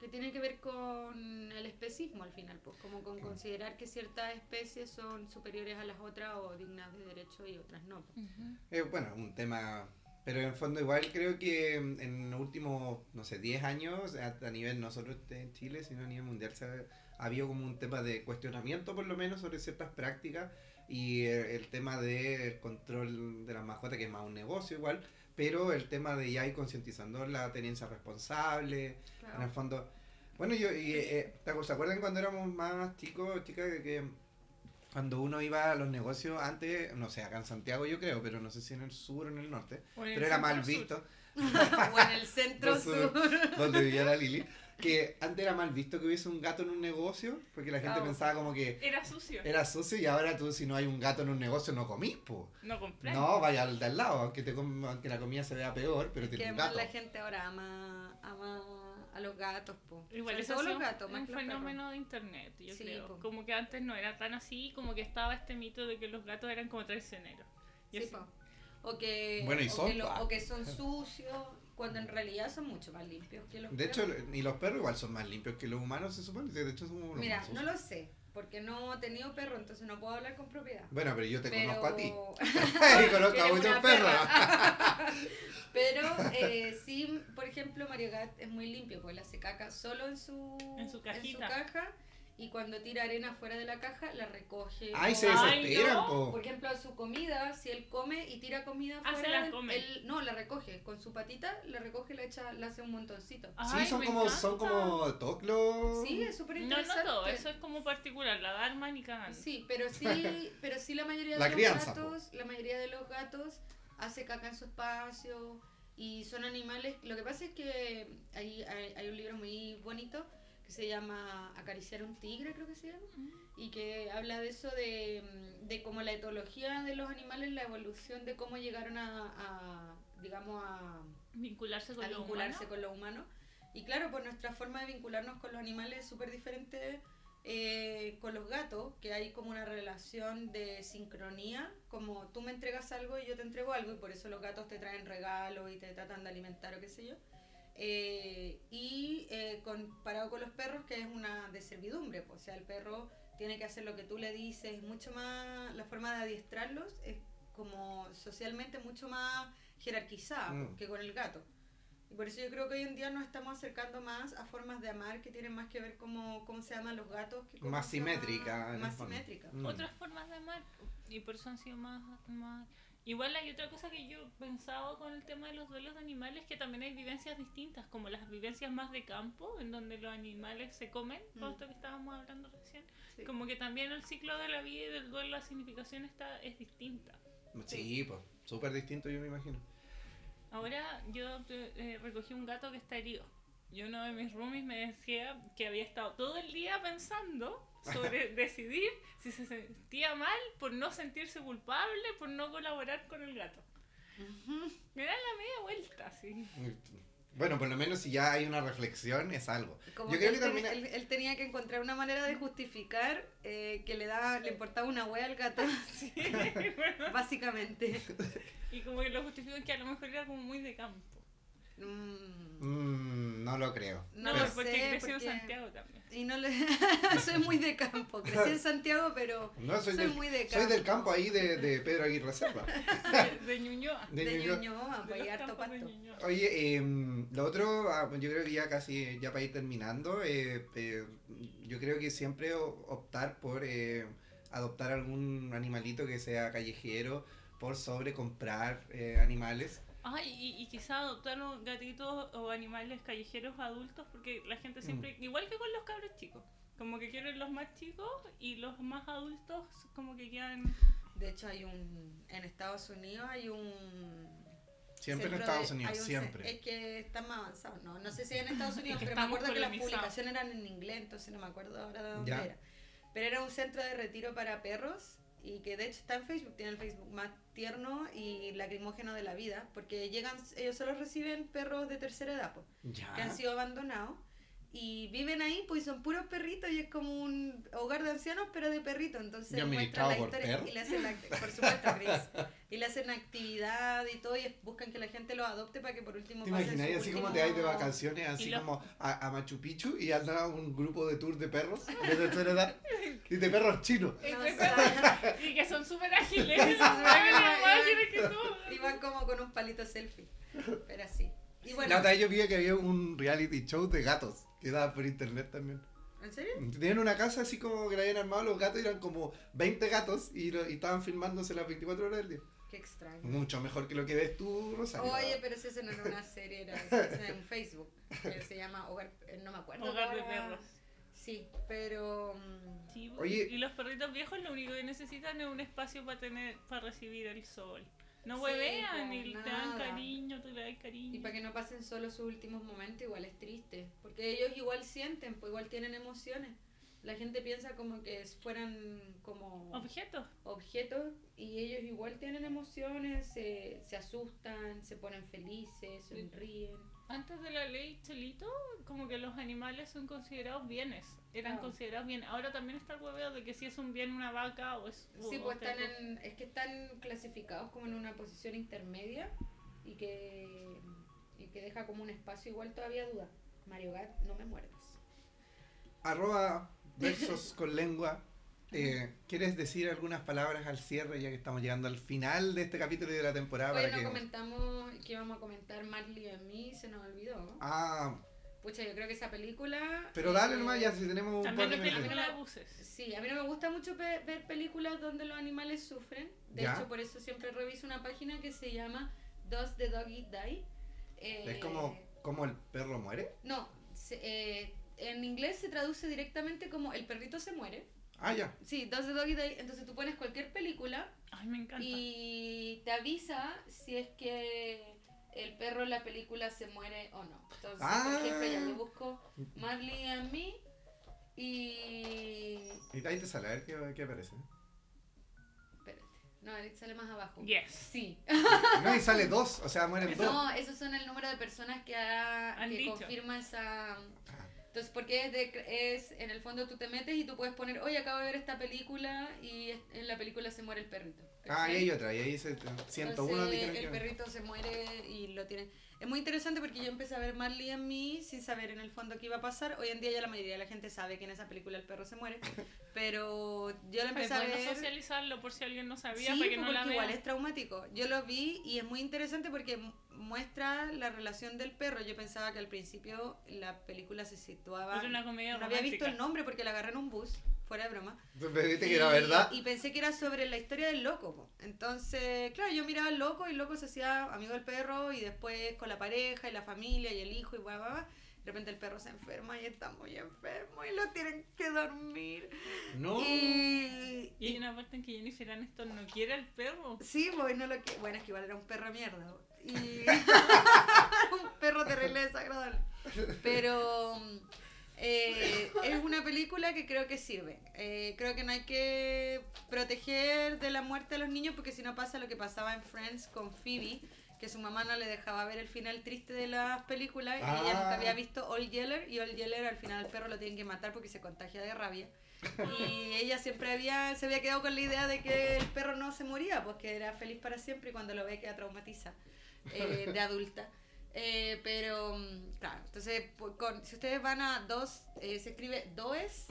Que tiene que ver con el especismo al final, pues como con considerar que ciertas especies son superiores a las otras o dignas de derecho y otras no. pues. Eh, bueno, un tema... Pero en fondo igual creo que mm, en los últimos, no sé, 10 años, a, a nivel no solo en Chile, sino a nivel mundial, se ha, ha habido como un tema de cuestionamiento por lo menos sobre ciertas prácticas y el, el tema del control de las mascotas, que es más un negocio igual, pero el tema de ya ir concientizando la tenencia responsable, en el fondo... Bueno, yo, y, eh, ¿te- ¿se acuerdan cuando éramos más chicos, chicas, que, que cuando uno iba a los negocios antes, no sé, acá en Santiago yo creo, pero no sé si en el sur o en el norte, el pero era mal visto, o en el centro sur. donde vivía la Lili, que antes era mal visto que hubiese un gato en un negocio, porque la gente Claro. pensaba como que Era sucio. era sucio y ahora tú si no hay un gato en un negocio no comís, po. No compré. No, vaya al de al lado, aunque, te com- aunque la comida se vea peor, pero que tiene un además gato. la gente ahora ama, ama a los gatos, po. Igual eso ha los gatos, más un que los fenómeno de internet, yo Sí, creo. po. Como que antes no era tan así, como que estaba este mito de que los gatos eran como traicioneros. Y. Sí, po. O que, Bueno, y o, son, que lo- o que son sucios, cuando en realidad son mucho más limpios que los De hecho, perros. y los perros igual son más limpios que los humanos, se supone. De hecho, somos los Mira, más no lo sé, porque no he tenido perro, entonces no puedo hablar con propiedad. Bueno, pero yo te Pero- conozco a ti. y conozco a muchos perros. Pero eh, sí, por ejemplo, Mario Gat es muy limpio, porque le hace caca solo en su, En su cajita. caja y cuando tira arena fuera de la caja la recoge. Ay, se Ay, desesperan, no. po. Por ejemplo, su comida, si él come y tira comida Ah, se fuera, la come. él- no, la recoge con su patita, la recoge y la echa, la hace un montoncito. Sí, son como, son como toclos. Sí, es súper No, interesante. no todo, eso es como particular, la Dharma ni cagando. Sí, pero sí, pero sí la mayoría La de crianza, los gatos, la mayoría de los gatos hace caca en su espacio y son animales. Lo que pasa es que hay, hay, hay un libro muy bonito que se llama Acariciar un tigre, creo que se llama, y que habla de eso de, de cómo la etología de los animales, la evolución de cómo llegaron a, a, digamos, a, Vincularse con a lo vincularse humano. con lo humano. Y claro, pues nuestra forma de vincularnos con los animales es súper diferente eh, con los gatos, que hay como una relación de sincronía, como tú me entregas algo y yo te entrego algo, y por eso los gatos te traen regalos y te tratan de alimentar o qué sé yo. Eh, y eh, comparado con los perros, que es una de servidumbre, pues, o sea, el perro tiene que hacer lo que tú le dices, es mucho más, la forma de adiestrarlos es como socialmente mucho más jerarquizada Mm. que con el gato. Y por eso yo creo que hoy en día nos estamos acercando más a formas de amar que tienen más que ver cómo, cómo se llaman los gatos. Que cómo Más llama- simétrica, Más simétrica. Mm. Otras formas de amar, y por eso han sido más, más... Igual hay otra cosa que yo he pensado con el tema de los duelos de animales, que también hay vivencias distintas, como las vivencias más de campo, en donde los animales se comen, Mm. esto que estábamos hablando recién. Sí. Como que también el ciclo de la vida y del duelo, la significación está, es distinta. Sí, pues, súper distinto yo me imagino. Ahora yo eh, recogí un gato que está herido. Y uno de mis roomies me decía que había estado todo el día pensando sobre decidir si se sentía mal por no sentirse culpable, por no colaborar con el gato. Me da la media vuelta, sí. Bueno, por lo menos si ya hay una reflexión es algo. Como Yo que creo él, que también... ten- él- él tenía que encontrar una manera de justificar eh, que le daba, le importaba una wea al gato, Sí, bueno. básicamente. Y como que lo justifican que a lo mejor era como muy de campo. Mm, Mm, no lo creo. No lo porque sé, creció porque- en Santiago también. y no le... soy muy de campo, crecí en Santiago, pero No, soy, soy del, muy de soy del campo. campo ahí de, de Pedro Aguirre Selva. De, de Ñuñoa. De de Ñuñoa. Pues harto pasto. Oye, em, lo otro, ah, yo creo que ya casi, ya para ir terminando, eh, eh, yo creo que siempre optar por eh, adoptar algún animalito que sea callejero por sobre comprar eh, animales. Ay, y, y quizá adoptar un gatitos o animales callejeros adultos, porque la gente siempre, igual que con los cabros chicos, como que quieren los más chicos y los más adultos como que quedan... De hecho, hay un. En Estados Unidos hay un. Siempre en Estados de- Unidos, un siempre. Es que están más avanzados, ¿no? No sé si en Estados Unidos, Es que pero me acuerdo que las publicaciones eran en inglés, entonces no me acuerdo ahora de dónde Ya. era. Pero era un centro de retiro para perros y que de hecho está en Facebook, tiene el Facebook más tierno y lacrimógeno de la vida, porque llegan, ellos solo reciben perros de tercera edad, po, que han sido abandonados. Y viven ahí, pues y son puros perritos y es como un hogar de ancianos, pero de perritos. Entonces ¿Y muestran administrado la por historia perros? y le hacen la, por supuesto, Chris. Y le hacen actividad y todo y buscan que la gente los adopte para que por último ¿Te imaginas su así como último- te vas de vacaciones, así Y los- como a, a Machu Picchu y anda un grupo de tour de perros de tercera edad y de perros chinos? No, Y y que son súper ágiles, son que tú. y van como con un palito selfie. Pero así. Y La bueno, otra vez yo vi que había un reality show de gatos que daba por internet también. ¿en serio? Tenían una casa así como que la habían armado los gatos y eran como 20 gatos y, lo- y estaban filmándose las 24 horas del día. Qué extraño. Mucho mejor que lo que ves tú, Rosario. Oye, pero si eso no era una serie, era un Facebook. Que se llama Hogar, eh, no me acuerdo. Hogar de perros. Sí, pero mm, Sí, Oye. y los perritos viejos lo único que necesitan es un espacio para tener para recibir el sol. No Sí, huevean y te dan cariño, tú le das cariño. y para que no pasen solo sus últimos momentos, igual es triste. Porque ellos igual sienten, pues igual tienen emociones. La gente piensa como que fueran como Objetos. objetos y ellos igual tienen emociones, se, se asustan, se ponen felices, sonríen. Antes de la ley Chelito, como que los animales son considerados bienes. Eran Claro. considerados bienes. Ahora también está el hueveo de que si es un bien una vaca o es. Sí, o pues otra están cosa. en, es que están clasificados como en una posición intermedia y que, y que deja como un espacio igual todavía duda. Mario Gat, no me muerdas. Arroba versos con lengua. Eh, ¿Quieres decir algunas palabras al cierre ya que estamos llegando al final de este capítulo y de la temporada? Hoy para no que... comentamos que íbamos a comentar Marley and Me, se nos olvidó. Ah, Pucha, yo creo que esa película... pero dale eh, nomás ya si tenemos un También par de película de buses. Sí, a mí no me gusta mucho pe- ver películas donde los animales sufren. De Ya. hecho, por eso siempre reviso una página que se llama Does the Doggy Die? Eh, Es como, como el perro muere. No, se- eh, en inglés se traduce directamente como el perrito se muere. Ah, ya. Sí, Does the Doggy Die. Entonces tú pones cualquier película Ay, me encanta. y te avisa si es que el perro en la película se muere o no. Entonces, Ah. por ejemplo, ya yo busco Marley and Me y... Y ahí te sale, a ver qué, qué aparece. Espérate. No, ahí sale más abajo. Yes. Sí. No, y sale dos, o sea, mueren dos. No, esos son el número de personas que, ha, que confirma esa... Ah, Entonces, porque es, de, es, en el fondo tú te metes y tú puedes poner, oye, acabo de ver esta película y en la película se muere el perrito. Ah, y hay otra, y ahí se, 101 Entonces, el que- perrito se muere y lo tienen. Es muy interesante porque yo empecé a ver Marley en mí sin saber en el fondo qué iba a pasar. Hoy en día ya la mayoría de la gente sabe que en esa película el perro se muere. Pero yo la empecé a bueno ver. socializarlo por si alguien no Sí, sabía, para que no porque la igual vea. es traumático. Yo lo vi y es muy interesante porque muestra la relación del perro. Yo pensaba que al principio la película se situaba... Era una comedia no había visto el nombre porque la agarré en un bus, fuera de broma. Me viste que era verdad. Y pensé que era sobre la historia del loco. po. Entonces, claro, yo miraba al loco y el loco se hacía amigo del perro y después con la pareja y la familia y el hijo y bla, bla, bla. De repente el perro se enferma y está muy enfermo y lo tienen que dormir. No. Y, Y hay una parte en que Jennifer Aniston no quiere al perro. Sí, pues no lo que. Bueno, es que igual era un perro mierda. Y. un perro terrible desagradable. Pero. Eh, es una película que creo que sirve. Eh, creo que no hay que proteger de la muerte a los niños porque si no pasa lo que pasaba en Friends con Phoebe, que su mamá no le dejaba ver el final triste de las películas y ella nunca Ah. había visto Old Yeller y Old Yeller al final el perro lo tienen que matar porque se contagia de rabia. Y ella siempre había, se había quedado con la idea de que el perro no se moría, pues que era feliz para siempre y cuando lo ve queda traumatiza eh, de adulta. Eh, pero, mm, claro, entonces, con, si ustedes van a dos, eh, se escribe DOES,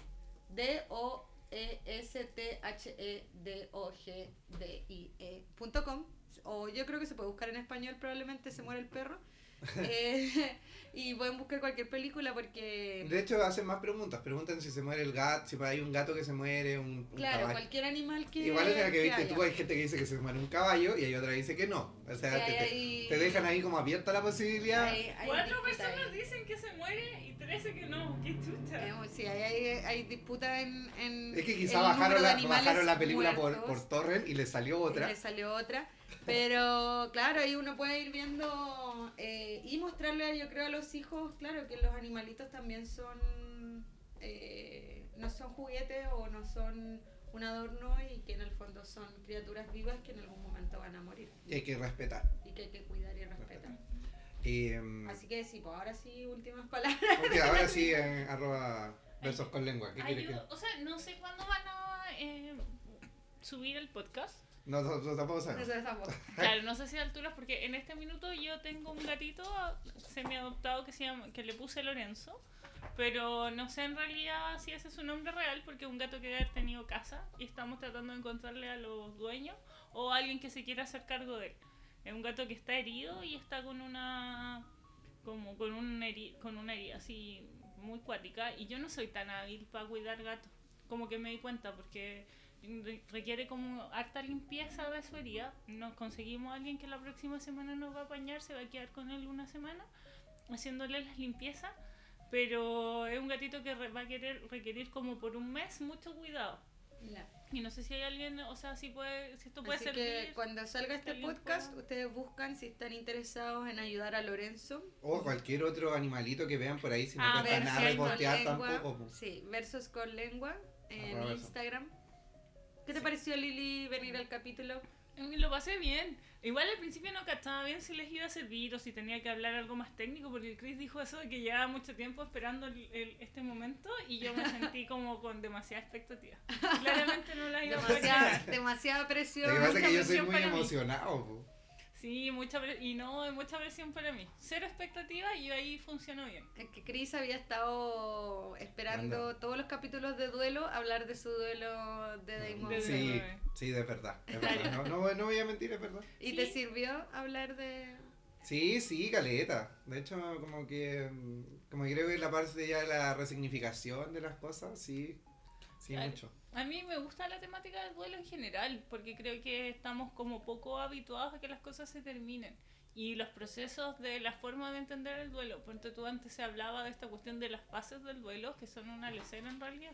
D-O-E-S-T-H-E-D-O-G-D-I-E.com, o yo creo que se puede buscar en español, probablemente se muere el perro. Eh, y pueden buscar cualquier película porque. De hecho, hacen más preguntas. Preguntan si se muere el gato, si hay un gato que se muere, un, un Claro, caballo. cualquier animal que. Igual es la que viste haya. tú, hay gente que dice que se muere un caballo y hay otra que dice que no. O sea, te, te- hay- te dejan ahí como abierta la posibilidad. Hay- hay Cuatro personas ahí. dicen que se muere y 13 que no. ¡Qué chucha! Eh, Sí, hay, hay, hay disputa en, en. Es que quizá bajaron la, bajaron la película por, muertos. por torrent y le salió otra. Le salió otra. Pero claro, ahí uno puede ir viendo eh, y mostrarle, yo creo, a los hijos, claro, que los animalitos también son. eh, no son juguetes o no son un adorno y que en el fondo son criaturas vivas que en algún momento van a morir Y hay que respetar. y que hay que cuidar y respetar. Eh, Así que sí, pues ahora sí, últimas palabras. ok, ahora sí, eh, arroba versos con lengua. ¿Qué Ay, quieres que.? o sea, no sé cuándo van a eh, subir el podcast. No, no, no, tampoco sabemos. Amor. Claro, no sé si a alturas, porque en este minuto yo tengo un gatito semi adoptado que se llama, que le puse Lorenzo, pero no sé en realidad si ese es su nombre real, porque es un gato que debe haber tenido casa y estamos tratando de encontrarle a los dueños o a alguien que se quiera hacer cargo de él. Es un gato que está herido y está con una como con un heri- con una herida así muy cuática y yo no soy tan hábil para cuidar gatos. Como que me di cuenta porque requiere como harta limpieza de su herida. Nos conseguimos a alguien que la próxima semana nos va a apañar, se va a quedar con él una semana haciéndole las limpiezas, pero es un gatito que va a querer requerir como por un mes mucho cuidado. Ya. Y no sé si hay alguien, o sea, si puede si esto puede Así servir. que cuando salga este podcast, pueda- ustedes buscan si están interesados en ayudar a Lorenzo. O cualquier otro animalito que vean por ahí, si no Ah, nada repostear tampoco. Sí, versos con lengua en. Instagram. ¿Qué te pareció, Lili, venir al capítulo? Mm, Lo pasé bien. Igual al principio no cachaba bien si les iba a servir o si tenía que hablar algo más técnico, porque Chris dijo eso de que llevaba mucho tiempo esperando el- el- este momento y yo me sentí como con demasiada expectativa. Claramente no la iba a Demasiada, llenar. demasiada Lo presión. que pasa es que yo soy presión muy para mí. emocionado. Sí, mucha pre- y no, hay mucha presión para mí. Cero expectativa y ahí funcionó bien. Es que Chris había estado esperando Anda. todos los capítulos de duelo hablar de su duelo de Damon. De- Sí, sí, de verdad. es verdad. No, no, no voy a mentir, es verdad. ¿Y Sí. te sirvió hablar de...? Sí, sí, caleta. De hecho, como que, como que creo que la parte ya de la resignificación de las cosas, sí, sí, Claro. mucho. A mí me gusta la temática del duelo en general, porque creo que estamos como poco habituados a que las cosas se terminen. Y los procesos de la forma de entender el duelo, porque tú antes se hablaba de esta cuestión de las fases del duelo, que son una lecera en realidad.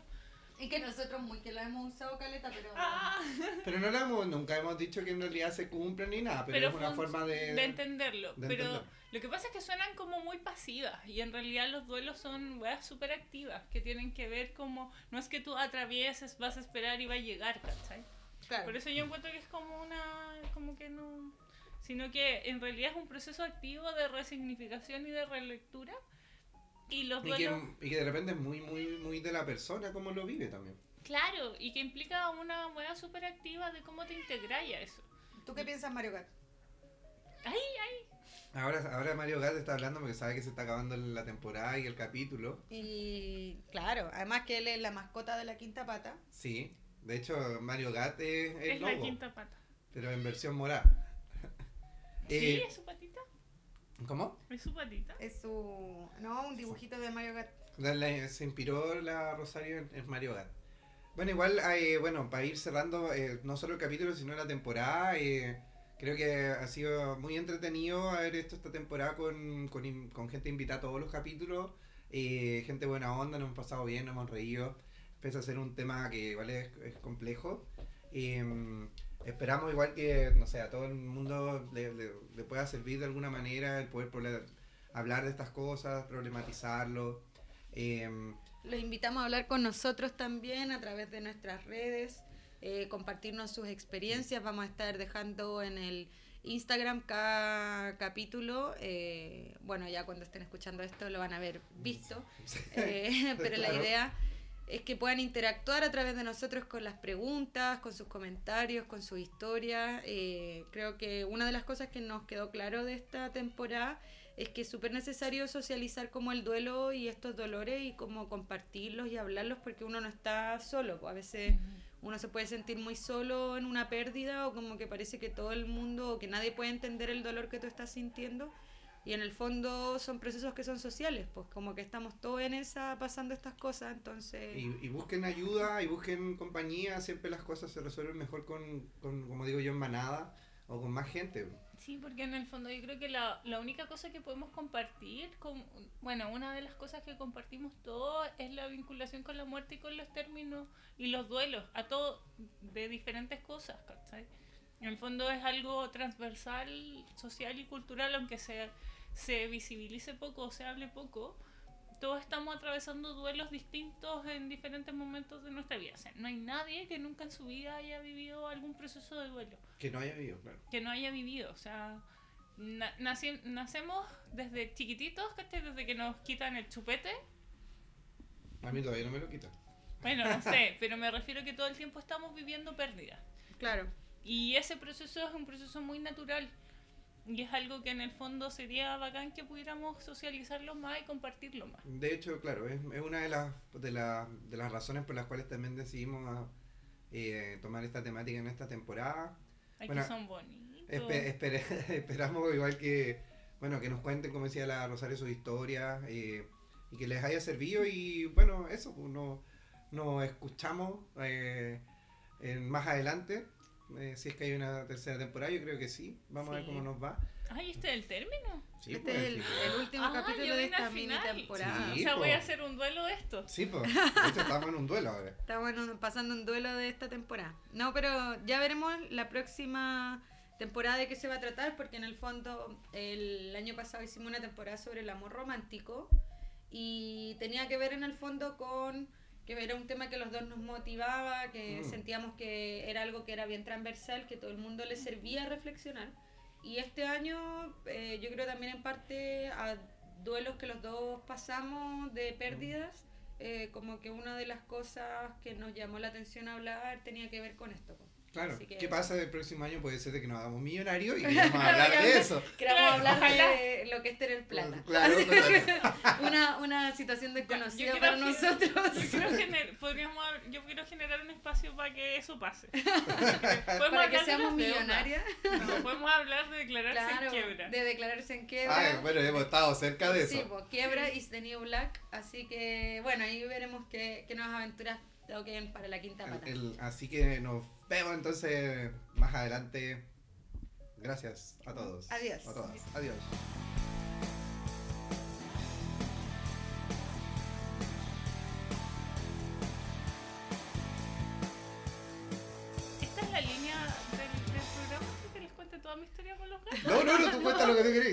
Y que nosotros muy que la hemos usado caleta, pero... Ah, Pero no la hemos, nunca hemos dicho que en realidad se cumplen ni nada, pero, pero es una forma de... de entenderlo. de pero entender. lo que pasa es que suenan como muy pasivas y en realidad los duelos son weas súper activas que tienen que ver como, no es que tú atravieses, vas a esperar y va a llegar, ¿cachai? Claro. Por eso yo encuentro que es como una, como que no, sino que en realidad es un proceso activo de resignificación y de relectura y los Y que, y que de repente es muy, muy, muy de la persona como lo vive también. claro, y que implica una wea súper activa de cómo te integráis a eso. ¿Tú qué piensas, Mario Gat? Ay, ay, Ahora, ahora Mario Gat está hablando porque sabe que se está acabando la temporada y el capítulo. Y claro, además que él es la mascota de la quinta pata. Sí, de hecho Mario Gat es el es la quinta pata. pero en versión morada. ¿Sí? Eh, ¿Es su patita? ¿Cómo? ¿Es su patita? Es su. No, un dibujito de Mario Gat. La- la- se inspiró la Rosario en, en Mario Gat. Bueno, igual, hay, bueno, para ir cerrando eh, no solo el capítulo, sino la temporada, eh, creo que ha sido muy entretenido haber hecho esta temporada con, con, con gente invitada a todos los capítulos, eh, gente buena onda, nos hemos pasado bien, nos hemos reído, pese a ser un tema que igual es, es complejo. Esperamos igual que, no sé, a todo el mundo le, le- le pueda servir de alguna manera el poder, hablar de estas cosas, problematizarlo. Eh, Los invitamos a hablar con nosotros también a través de nuestras redes, eh, compartirnos sus experiencias. Vamos a estar dejando en el Instagram cada capítulo. eh, bueno, ya cuando estén escuchando esto lo van a haber visto. Eh, pero la idea es que puedan interactuar a través de nosotros con las preguntas, con sus comentarios, con sus historias. Eh, creo que una de las cosas que nos quedó claro de esta temporada es que es súper necesario socializar como el duelo y estos dolores y como compartirlos y hablarlos porque uno no está solo. pues, a veces uno se puede sentir muy solo en una pérdida o como que parece que todo el mundo o que nadie puede entender el dolor que tú estás sintiendo. Y en el fondo son procesos que son sociales, pues como que estamos todos en esa pasando estas cosas, entonces... Y, y busquen ayuda y busquen compañía, siempre las cosas se resuelven mejor con, con, como digo yo, en manada o con más gente. Sí, porque en el fondo yo creo que la, la única cosa que podemos compartir, con, bueno, una de las cosas que compartimos todos es la vinculación con la muerte y con los términos y los duelos, a todo de diferentes cosas, ¿cachai? En el fondo es algo transversal, social y cultural, aunque se, se visibilice poco o se hable poco, todos estamos atravesando duelos distintos en diferentes momentos de nuestra vida. O sea, no hay nadie que nunca en su vida haya vivido algún proceso de duelo Que no haya vivido, claro. que no haya vivido. O sea, na- naci- nacemos desde chiquititos, ¿cachai? Desde que nos quitan el chupete. A mí todavía no me lo quitan. Bueno, no sé, pero me refiero que todo el tiempo estamos viviendo pérdida. Claro. Y ese proceso es un proceso muy natural. Y es algo que en el fondo sería bacán que pudiéramos socializarlo más y compartirlo más. De hecho, claro, es, es una de las, de, la- de las razones por las cuales también decidimos ah, eh, tomar esta temática en esta temporada. Ay, Bueno, son bonitos. Espe- espere- esperamos igual que, bueno, que nos cuenten, como decía la Rosario, sus historias eh, y que les haya servido y bueno, eso, pues, no- nos escuchamos eh, en- más adelante. Eh, si es que hay una tercera temporada, yo creo que sí. Vamos a ver cómo nos va. Ay, este es el término. Sí, este pues, es el, último Ah, capítulo de esta mini temporada. Sí. o sea, voy a hacer un duelo de esto. Sí, pues. Estamos en un duelo ahora. Estamos en un- pasando un duelo de esta temporada. No, pero ya veremos la próxima temporada de qué se va a tratar, porque en el fondo el año pasado hicimos una temporada sobre el amor romántico y tenía que ver en el fondo con que era un tema que los dos nos motivaba, que Mm. sentíamos que era algo que era bien transversal, que todo el mundo le servía a reflexionar. Y este año eh, yo creo también en parte a duelos que los dos pasamos de pérdidas, eh, como que una de las cosas que nos llamó la atención hablar tenía que ver con esto. Claro. Que- ¿Qué pasa el próximo año? Puede ser de que nos hagamos millonarios y vamos a hablar de eso. Queremos Claro, hablar de lo que es tener plata. Claro, claro. una, una situación desconocida Yo para nosotros. Yo quiero, gener- podríamos yo quiero generar un espacio para que eso pase. Podemos para que seamos millonarias. No, podemos hablar de declararse Claro, en quiebra. de declararse en quiebra. Ay, bueno, hemos estado cerca de eso. Sí, pues quiebra y The New Black. Así que, bueno, ahí veremos qué, qué nuevas aventuras toquen para la quinta El- pata. el- así que nos vemos entonces más adelante. Gracias a todos. Adiós. A todas. Adiós. Esta es la línea del, del programa, así que les cuente toda mi historia con los gatos. No, no, no, tú cuenta lo que tú querés.